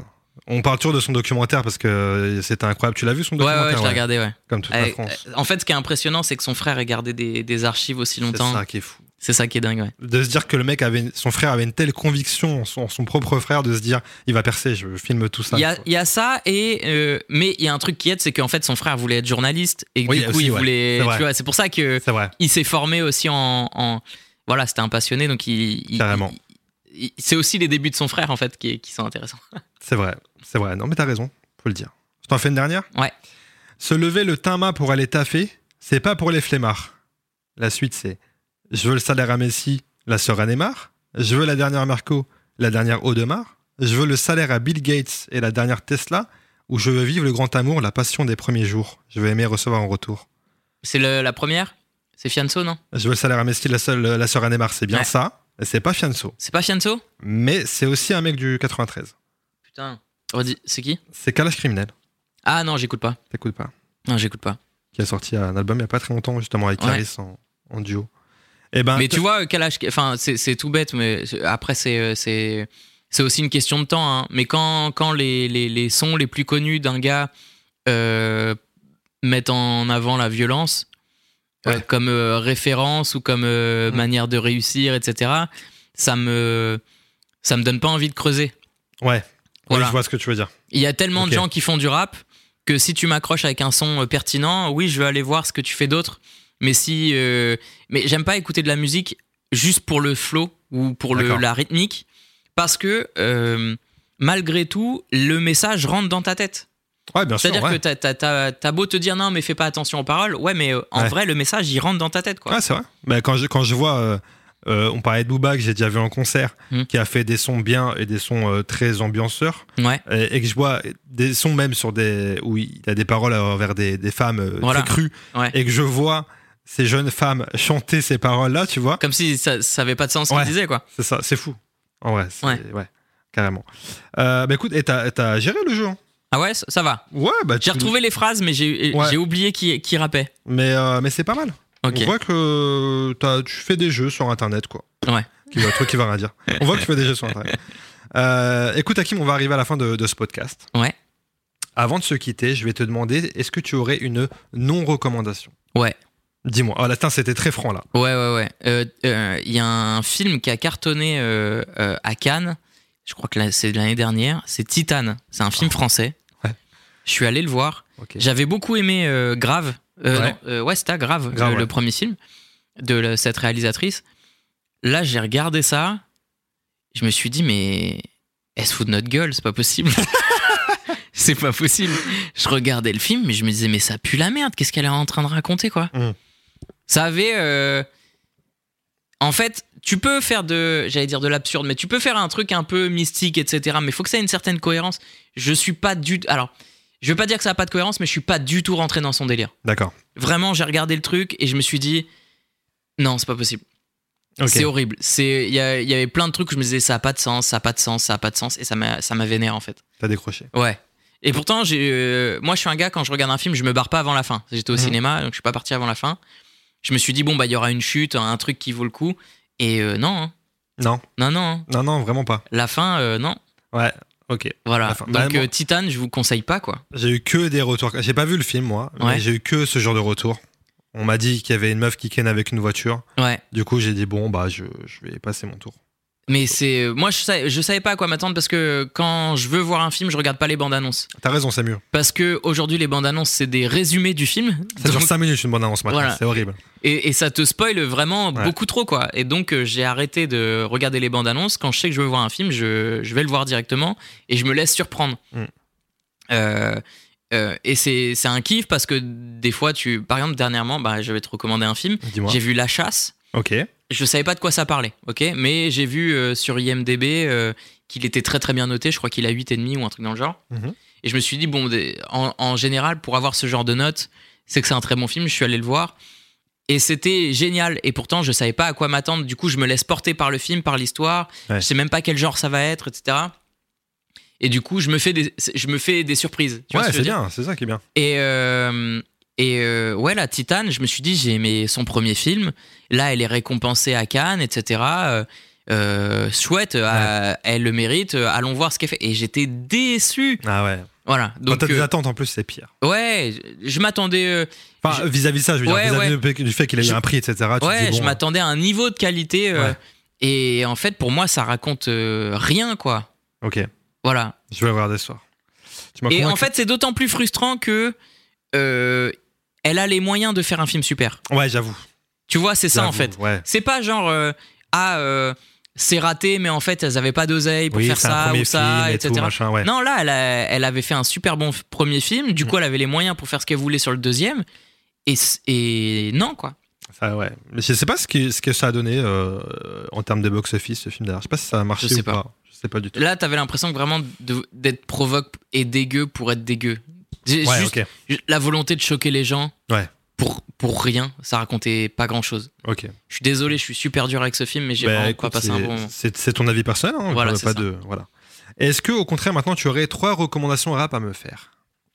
B: On parle toujours de son documentaire parce que euh, c'était incroyable. Tu l'as vu son
C: Ouais, ouais,
B: documentaire
C: je l'ai regardé, ouais.
B: Comme toute la
C: Euh,
B: France.
C: euh, en fait, ce qui est impressionnant, c'est que son frère ait gardé des, des archives aussi
B: C'est
C: longtemps.
B: ça qui est fou.
C: C'est ça qui est dingue, ouais.
B: De se dire que le mec avait, son frère avait une telle conviction en son, son propre frère de se dire il va percer, je filme tout ça.
C: Il y, a, il y a ça, et, euh, mais il y a un truc qui aide, c'est qu'en fait, son frère voulait être journaliste, et
B: Oui,
C: du coup,
B: aussi,
C: il
B: ouais.
C: voulait.
B: C'est vrai.
C: tu vois, C'est pour ça que il s'est formé aussi en. en- voilà, c'était un passionné, donc il. il-
B: Carrément.
C: c'est aussi les débuts de son frère, en fait, qui, qui sont intéressants. (laughs)
B: c'est vrai, c'est vrai. Non, mais t'as raison, faut le dire. Je t'en fais une dernière?
C: Ouais.
B: Se lever le teint mat pour aller taffer, c'est pas pour les flemmards. La suite, c'est je veux le salaire à Messi, la sœur à Neymar. Je veux la dernière Marco, la dernière Audemars. Je veux le salaire à Bill Gates et la dernière Tesla. Ou je veux vivre le grand amour, la passion des premiers jours. Je veux aimer recevoir en retour.
C: C'est la première? C'est Fianso, non?
B: Je veux le salaire à Messi, la, seule, la sœur à Neymar. C'est bien
C: Ouais.
B: ça. C'est pas Fianso.
C: C'est pas Fianso?
B: Mais c'est aussi un mec du 93.
C: Putain. C'est qui?
B: C'est Kalash Criminel.
C: Ah non, j'écoute pas.
B: T'écoutes pas.
C: Non, j'écoute pas.
B: Qui a sorti un album il y a pas très longtemps, justement, avec
C: Ouais.
B: Caris en, en duo. Et ben,
C: Mais tu vois, Kalash, enfin, c'est tout bête, mais après, c'est euh, c'est aussi une question de temps. hein. Mais quand, quand les, les, les sons les plus connus d'un gars euh, mettent en avant la violence euh, comme euh, référence ou comme manière de réussir, etc., ça me, ça me donne pas envie de creuser.
B: Ouais.
C: Voilà.
B: Oui, je vois ce que tu veux dire.
C: Il y a tellement de gens qui font du rap que si tu m'accroches avec un son pertinent, oui, je veux aller voir ce que tu fais d'autre. Mais si, euh, mais j'aime pas écouter de la musique juste pour le flow ou pour le, la rythmique, parce que euh, malgré tout, le message rentre dans ta tête.
B: Ouais, bien sûr.
C: C'est-à-dire
B: ouais.
C: que t'as- t'as- t'as beau te dire non, mais fais pas attention aux paroles, ouais, mais euh, en
B: Ouais.
C: vrai, le message il rentre dans ta tête, quoi.
B: Ouais, c'est vrai. Mais quand je, quand je vois, euh, euh, on parlait de Booba que j'ai déjà vu en concert,
C: Hmm.
B: qui a fait des sons bien et des sons euh, très ambianceurs,
C: Ouais,
B: et, et que je vois des sons même sur des où il a des paroles envers des, des femmes euh,
C: Voilà.
B: très crues,
C: ouais.
B: et que je vois ces jeunes femmes chanter ces paroles-là, tu vois,
C: Comme si ça, ça avait pas de sens ce
B: Ouais.
C: qu'il disait, quoi.
B: c'est ça, c'est fou. En vrai,
C: Ouais.
B: ouais. carrément. Euh, bah écoute, et t'as géré le jeu hein
C: Ah ouais, ça, va.
B: Ouais, bah
C: J'ai retrouvé les phrases, mais j'ai
B: Ouais.
C: j'ai oublié qui, qui rappait.
B: Mais, euh, mais c'est pas mal. On voit que t'as- tu fais des jeux sur internet, quoi.
C: Ouais.
B: Qui va, truc qui va rien dire. On voit que tu fais des jeux sur internet. (laughs) Euh, écoute, Hakim, on va arriver à la fin de, de ce podcast.
C: Ouais.
B: Avant de se quitter, je vais te demander est-ce que tu aurais une non-recommandation?
C: Ouais.
B: Dis-moi. Ah, là, putain, c'était très franc, là.
C: Ouais, ouais, ouais. Euh, euh, Il y a un film qui a cartonné euh, euh, à Cannes. Je crois que c'est l'année dernière. C'est Titane. C'est un film français.
B: Ouais.
C: Je suis allé le voir.
B: Ok.
C: J'avais beaucoup aimé euh, Grave. Euh,
B: Ouais.
C: euh, ouais, c'était Grave,
B: Grave,
C: le, le
B: ouais.
C: premier film de la- cette réalisatrice. Là, j'ai regardé ça. Je me suis dit, mais elle se fout de notre gueule, c'est pas possible. (laughs) c'est pas possible. Je regardais le film, mais je me disais, mais ça pue la merde. Qu'est-ce qu'elle est en train de raconter, quoi?
B: Mm.
C: Ça avait. euh, En fait, tu peux faire de. J'allais dire de l'absurde, mais tu peux faire un truc un peu mystique, etc. Mais il faut que ça ait une certaine cohérence. Je suis pas du. Alors, je veux pas dire que ça a pas de cohérence, mais je suis pas du tout rentré dans son délire.
B: D'accord.
C: Vraiment, j'ai regardé le truc et je me suis dit, non, c'est pas possible. C'est horrible. C'est, il y, y avait plein de trucs où je me disais, ça a pas de sens, ça a pas de sens, ça a pas de sens, et ça m'a, ça m'a vénère en fait.
B: T'as décroché.
C: Ouais. Et pourtant, j'ai, euh, moi, je suis un gars quand je regarde un film, je me barre pas avant la fin. J'étais au
B: Mhm.
C: cinéma, donc je suis pas parti avant la fin. Je me suis dit, bon, bah, il y aura une chute, un truc qui vaut le coup. Et euh, non, hein.
B: Non.
C: non, non. hein.
B: Non, non, vraiment pas.
C: La fin, euh, non.
B: Ouais. Ok.
C: Voilà. Donc,
B: Bah,
C: euh, Titan, je vous conseille pas, quoi.
B: J'ai eu que des retours. J'ai pas vu le film, moi, mais j'ai eu que ce genre de retour. On m'a dit qu'il y avait une meuf qui ken avec une voiture.
C: Ouais.
B: Du coup, j'ai dit, bon, bah, je, je vais passer mon tour.
C: Mais c'est, moi, je savais, je savais pas à quoi m'attendre parce que quand je veux voir un film, je regarde pas les bandes annonces.
B: T'as raison, c'est mieux.
C: Parce que aujourd'hui, les bandes annonces, c'est des résumés du film.
B: Ça dure
C: Donc-
B: 5 minutes une bonne annonce maintenant.
C: Voilà.
B: C'est horrible.
C: et, et ça te spoil vraiment
B: Ouais.
C: beaucoup trop, quoi. Et donc, euh, j'ai arrêté de regarder les bandes annonces. Quand je sais que je veux voir un film, je, je vais le voir directement et je me laisse surprendre.
B: Mm.
C: Euh, euh, et c'est c'est un kiff parce que des fois, tu, par exemple, dernièrement, bah, je vais te recommander un film.
B: Dis-moi.
C: J'ai vu La Chasse.
B: Ok.
C: Je savais pas de quoi ça parlait, ok? Mais j'ai vu euh, sur IMDB euh, qu'il était très très bien noté. Je crois qu'il a 8,5 ou un truc dans le genre.
B: Mhm.
C: Et je me suis dit, bon, en, en général, pour avoir ce genre de notes, c'est que c'est un très bon film. Je suis allé le voir. Et c'était génial. Et pourtant, je savais pas à quoi m'attendre. Du coup, je me laisse porter par le film, par l'histoire.
B: Ouais.
C: Je sais même pas quel genre ça va être, etc. Et du coup, je me fais des, je me fais des surprises. Tu
B: ouais, c'est bien, c'est ça qui est bien.
C: et, euh, et euh, ouais, la Titane, je me suis dit, j'ai aimé son premier film. Là, elle est récompensée à Cannes, etc. Euh, euh, chouette, euh, elle le mérite. allons voir ce qu'elle fait. Et j'étais déçu.
B: Ah ouais.
C: Voilà.
B: Quand
C: Donc,
B: t'as des attentes en plus, c'est pire.
C: ouais, je, je m'attendais.
B: Enfin, vis-à-vis de ça, je veux
C: Ouais,
B: dire, vis-à-vis du fait qu'il a eu un prix, etc. Tu
C: ouais,
B: dis, bon,
C: je m'attendais à un niveau de qualité. Et en fait, pour moi, ça raconte rien, quoi.
B: Ok,
C: Voilà.
B: je vais regarder ce soir. Tu
C: Et en fait, c'est d'autant plus frustrant que euh, elle a les moyens de faire un film super.
B: Ouais, j'avoue.
C: Tu vois, c'est ça en fait.
B: Ouais.
C: C'est pas genre euh, ah euh, c'est raté, mais en fait elles avaient pas d'oseille pour
B: Oui,
C: faire ça ou ça,
B: et
C: etc.
B: tout, machin, ouais.
C: Non, là elle, a- elle avait fait un super bon premier film. Du
B: Mm.
C: coup, elle avait les moyens pour faire ce qu'elle voulait sur le deuxième. Et, non quoi.
B: Ça, ouais. Mais je sais pas ce, que ça a donné euh, en termes de box-office, ce film d'ailleurs. Je sais pas si ça a marché
C: Je sais
B: ou pas.
C: pas.
B: Je sais pas du tout.
C: Là, t'avais l'impression vraiment d'être provoque et dégueu pour être dégueu.
B: Ouais,
C: juste la volonté de choquer les gens.
B: Ouais.
C: Pour, pour rien, ça racontait pas grand chose.
B: Ok.
C: Je suis désolé, je suis super dur avec ce film, mais j'ai
B: Bah,
C: vraiment
B: écoute,
C: pas passé un
B: c'est-
C: bon moment.
B: C'est ton avis personnel. Hein,
C: Voilà,
B: pas
C: ça.
B: de, voilà. Est-ce que, au contraire, maintenant, tu aurais trois recommandations rap à me faire?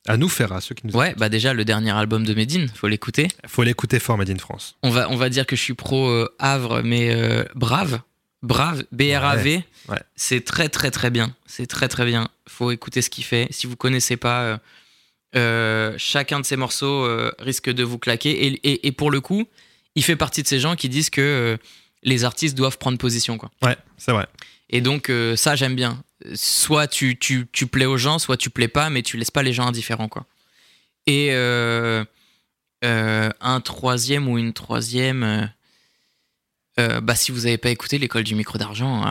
B: À nous faire, à ceux qui nous
C: Ouais, bah déjà le dernier album de Medine, faut l'écouter.
B: Faut l'écouter fort, Made in France.
C: On va, on va dire que je suis pro euh, Havre, mais euh, brave. Brave, B-R-A-V.
B: Ouais.
C: C'est très, très, très bien. C'est très, très bien. Faut écouter ce qu'il fait. Si vous connaissez pas, euh, euh, chacun de ces morceaux euh, risque de vous claquer. Et, et- et pour le coup, il fait partie de ces gens qui disent que euh, les artistes doivent prendre position. Quoi.
B: Ouais, c'est vrai.
C: Et donc, ça, j'aime bien. Soit tu, tu, tu plais aux gens, soit tu plais pas, mais tu laisses pas les gens indifférents. Quoi. Et un troisième ou une troisième. bah, si vous n'avez pas écouté l'école du micro d'argent,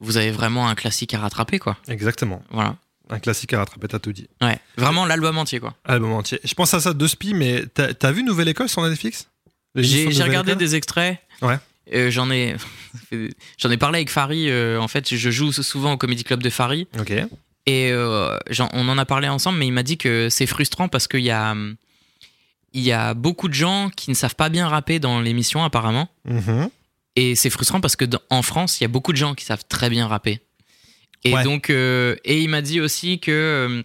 C: vous avez vraiment un classique à rattraper, quoi.
B: Exactement.
C: Voilà.
B: Un classique à rattraper, t'as tout dit.
C: Ouais. Vraiment l'album entier, quoi.
B: Album entier. Je pense à ça de Spi, mais t'as t'as vu Nouvelle École sur Netflix?
C: J'ai regardé
B: École?
C: des extraits.
B: Ouais.
C: Euh, j'en ai, (laughs) j'en ai parlé avec Farid. euh, en fait, je joue souvent au Comedy Club de Farid.
B: Ok.
C: Et euh, j'en- on en a parlé ensemble, mais il m'a dit que c'est frustrant parce qu'il y a, il y a beaucoup de gens qui ne savent pas bien rapper dans l'émission, apparemment.
B: Mhm.
C: Et c'est frustrant parce que dans- en France, il y a beaucoup de gens qui savent très bien rapper. Et
B: Ouais.
C: donc, euh, et il m'a dit aussi que, euh,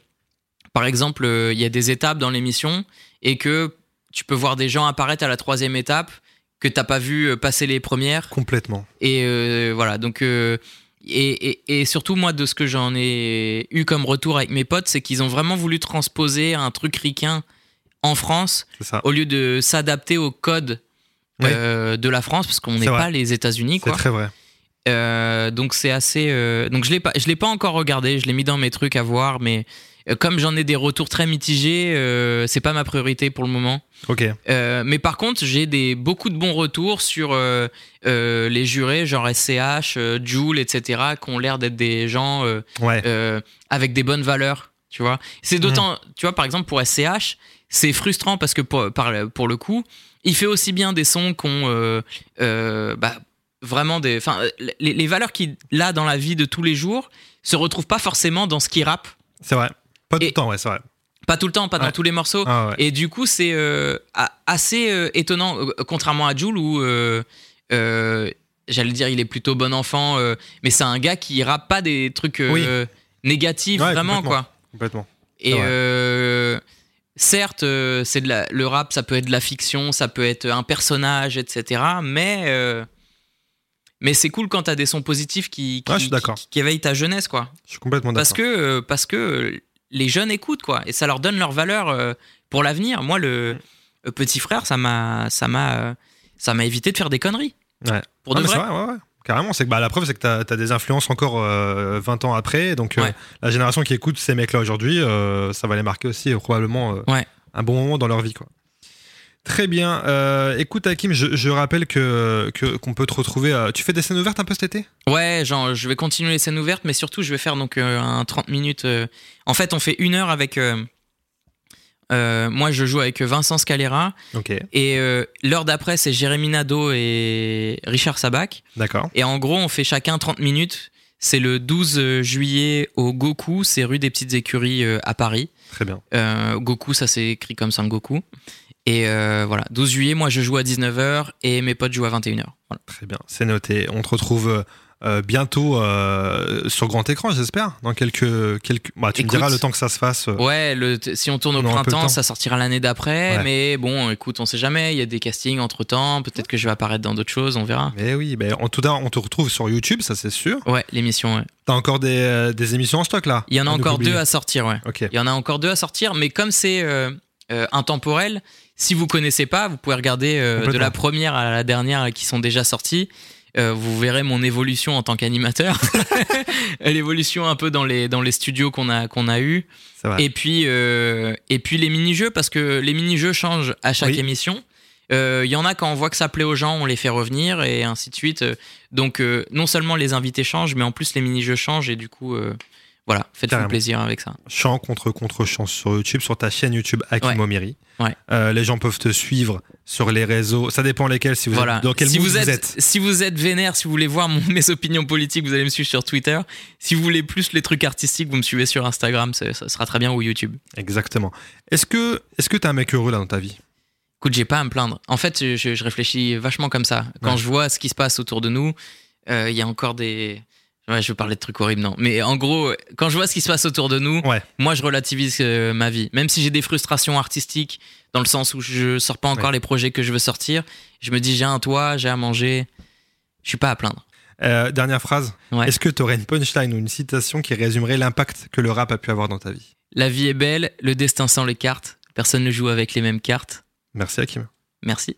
C: par exemple, euh, il y a des étapes dans l'émission et que tu peux voir des gens apparaître à la troisième étape que t'as pas vu passer les premières.
B: Complètement.
C: Et voilà, donc. et, et- et surtout, moi, de ce que j'en ai eu comme retour avec mes potes, c'est qu'ils ont vraiment voulu transposer un truc ricain en France au lieu de s'adapter au code
B: Ouais.
C: de la France, parce qu'on n'est pas les États-Unis,
B: C'est très vrai.
C: Euh, donc c'est assez. euh, donc je l'ai pas, je l'ai pas encore regardé. Je l'ai mis dans mes trucs à voir, mais euh, comme j'en ai des retours très mitigés, euh, c'est pas ma priorité pour le moment.
B: Ok.
C: Mais par contre, j'ai des beaucoup de bons retours sur les jurés, genre SCH, Joule, etc., qui ont l'air d'être des gens
B: Ouais.
C: avec des bonnes valeurs. Tu vois, c'est d'autant. Tu vois, par exemple pour SCH, c'est frustrant parce que pour, pour le coup, il fait aussi bien des sons qu'on euh, euh, bah, vraiment des. Enfin, les, les valeurs qu'il a dans la vie de tous les jours se retrouvent pas forcément dans ce qu'il rappe.
B: C'est vrai. Pas tout le temps, ouais, c'est vrai.
C: Pas tout le temps, pas dans tous les morceaux.
B: Ah ouais.
C: Et du coup, c'est euh, assez euh, étonnant, euh, contrairement à Jules, où euh, euh, j'allais dire il est plutôt bon enfant, euh, mais c'est un gars qui rappe pas des trucs euh, négatifs,
B: Ouais,
C: vraiment
B: complètement.
C: quoi.
B: Complètement.
C: Et euh, certes, euh, c'est le rap, ça peut être de la fiction, ça peut être un personnage, etc. Mais euh, mais c'est cool quand t'as des sons positifs qui qui,
B: Ouais,
C: éveillent ta jeunesse, quoi.
B: Je suis complètement
C: Parce
B: d'accord.
C: que, euh, parce que les jeunes écoutent, quoi. Et ça leur donne leur valeur euh, pour l'avenir. Moi, le, petit frère, ça m'a, ça m'a, euh, ça m'a évité de faire des conneries.
B: Ouais.
C: Pour de vrai.
B: vrai, ouais, ouais. Carrément, c'est que bah, la preuve, c'est que t'as as des influences encore euh, 20 ans après. Donc, euh,
C: Ouais.
B: la génération qui écoute ces mecs-là aujourd'hui, euh, ça va les marquer aussi, euh, probablement, euh, un bon moment dans leur vie. Quoi. Très bien. Euh, écoute, Hakim, je, je rappelle que qu'on peut te retrouver. euh, tu fais des scènes ouvertes un peu cet été?
C: Ouais, genre, je vais continuer les scènes ouvertes, mais surtout, je vais faire donc euh, un 30 minutes. En fait, on fait une heure avec. moi, je joue avec Vincent Scalera.
B: Ok,
C: Et l'heure d'après, c'est Jérémy Nadeau et Richard Sabac.
B: d'accord.
C: Et en gros, on fait chacun 30 minutes. C'est le 12 juillet au Goku, c'est rue des Petites Écuries à Paris.
B: Très bien.
C: Goku, ça s'écrit comme Son Goku. Et euh, voilà, 12 juillet, moi je joue à 19h et mes potes jouent à 21h. Voilà.
B: Très bien. C'est noté. On te retrouve euh, euh, bientôt euh, sur grand écran, j'espère. Dans quelques. quelques... Bah, tu
C: Écoute,
B: me diras le temps que ça se fasse.
C: Ouais, le, si on tourne au
B: On
C: printemps,
B: temps.
C: ça sortira l'année d'après.
B: Ouais.
C: Mais bon, écoute, on sait jamais. Il y a des castings entre temps. Peut-être que je vais apparaître dans d'autres choses, on verra.
B: Mais oui, mais en tout cas, on te retrouve sur YouTube, ça c'est sûr.
C: Ouais, l'émission, ouais.
B: T'as encore des, des émissions en stock là?
C: Il y en a encore deux à sortir, ouais.
B: Ok.
C: Il y en a encore deux à sortir, mais comme c'est intemporel, si vous connaissez pas, vous pouvez regarder euh, de la première à la dernière qui sont déjà sorties. Euh, vous verrez mon évolution en tant qu'animateur, (laughs) l'évolution un peu dans les dans les studios qu'on a qu'on a eu, et puis euh, et puis les mini-jeux parce que les mini-jeux changent à chaque
B: Oui.
C: émission. Euh, Il y en a quand on voit que ça plaît aux gens, on les fait revenir et ainsi de suite. Donc non seulement les invités changent, mais en plus les mini-jeux changent et du coup voilà, faites-vous plaisir avec ça.
B: Chant contre contre chant sur YouTube, sur ta chaîne YouTube Hakim
C: Ouais.
B: Euh, les gens peuvent te suivre sur les réseaux. Ça dépend lesquels. Si vous
C: Voilà.
B: êtes, dans quel
C: si vous êtes, si vous êtes vénère, si vous voulez voir mon- (laughs) mes opinions politiques, vous allez me suivre sur Twitter. Si vous voulez plus les trucs artistiques, vous me suivez sur Instagram, ça, ça sera très bien ou YouTube.
B: Exactement. Est-ce que est-ce que t'es un mec heureux là dans ta vie?
C: Écoute, j'ai pas à me plaindre. En fait, je, je réfléchis vachement comme ça. Quand
B: Ouais.
C: je vois ce qui se passe autour de nous, euh, il y a encore des. Ouais, je vais parler de trucs horribles, non. Mais en gros, quand je vois ce qui se passe autour de nous,
B: Ouais.
C: moi, je relativise euh, ma vie. Même si j'ai des frustrations artistiques, dans le sens où je sors pas encore
B: Ouais.
C: les projets que je veux sortir, je me dis j'ai un toit, j'ai à manger. Je suis pas à plaindre.
B: Euh, Dernière phrase.
C: Ouais.
B: Est-ce que tu aurais une punchline ou une citation qui résumerait l'impact que le rap a pu avoir dans ta vie?
C: La vie est belle, le destin sans les cartes. Personne ne joue avec les mêmes cartes.
B: Merci Hakim.
C: Merci.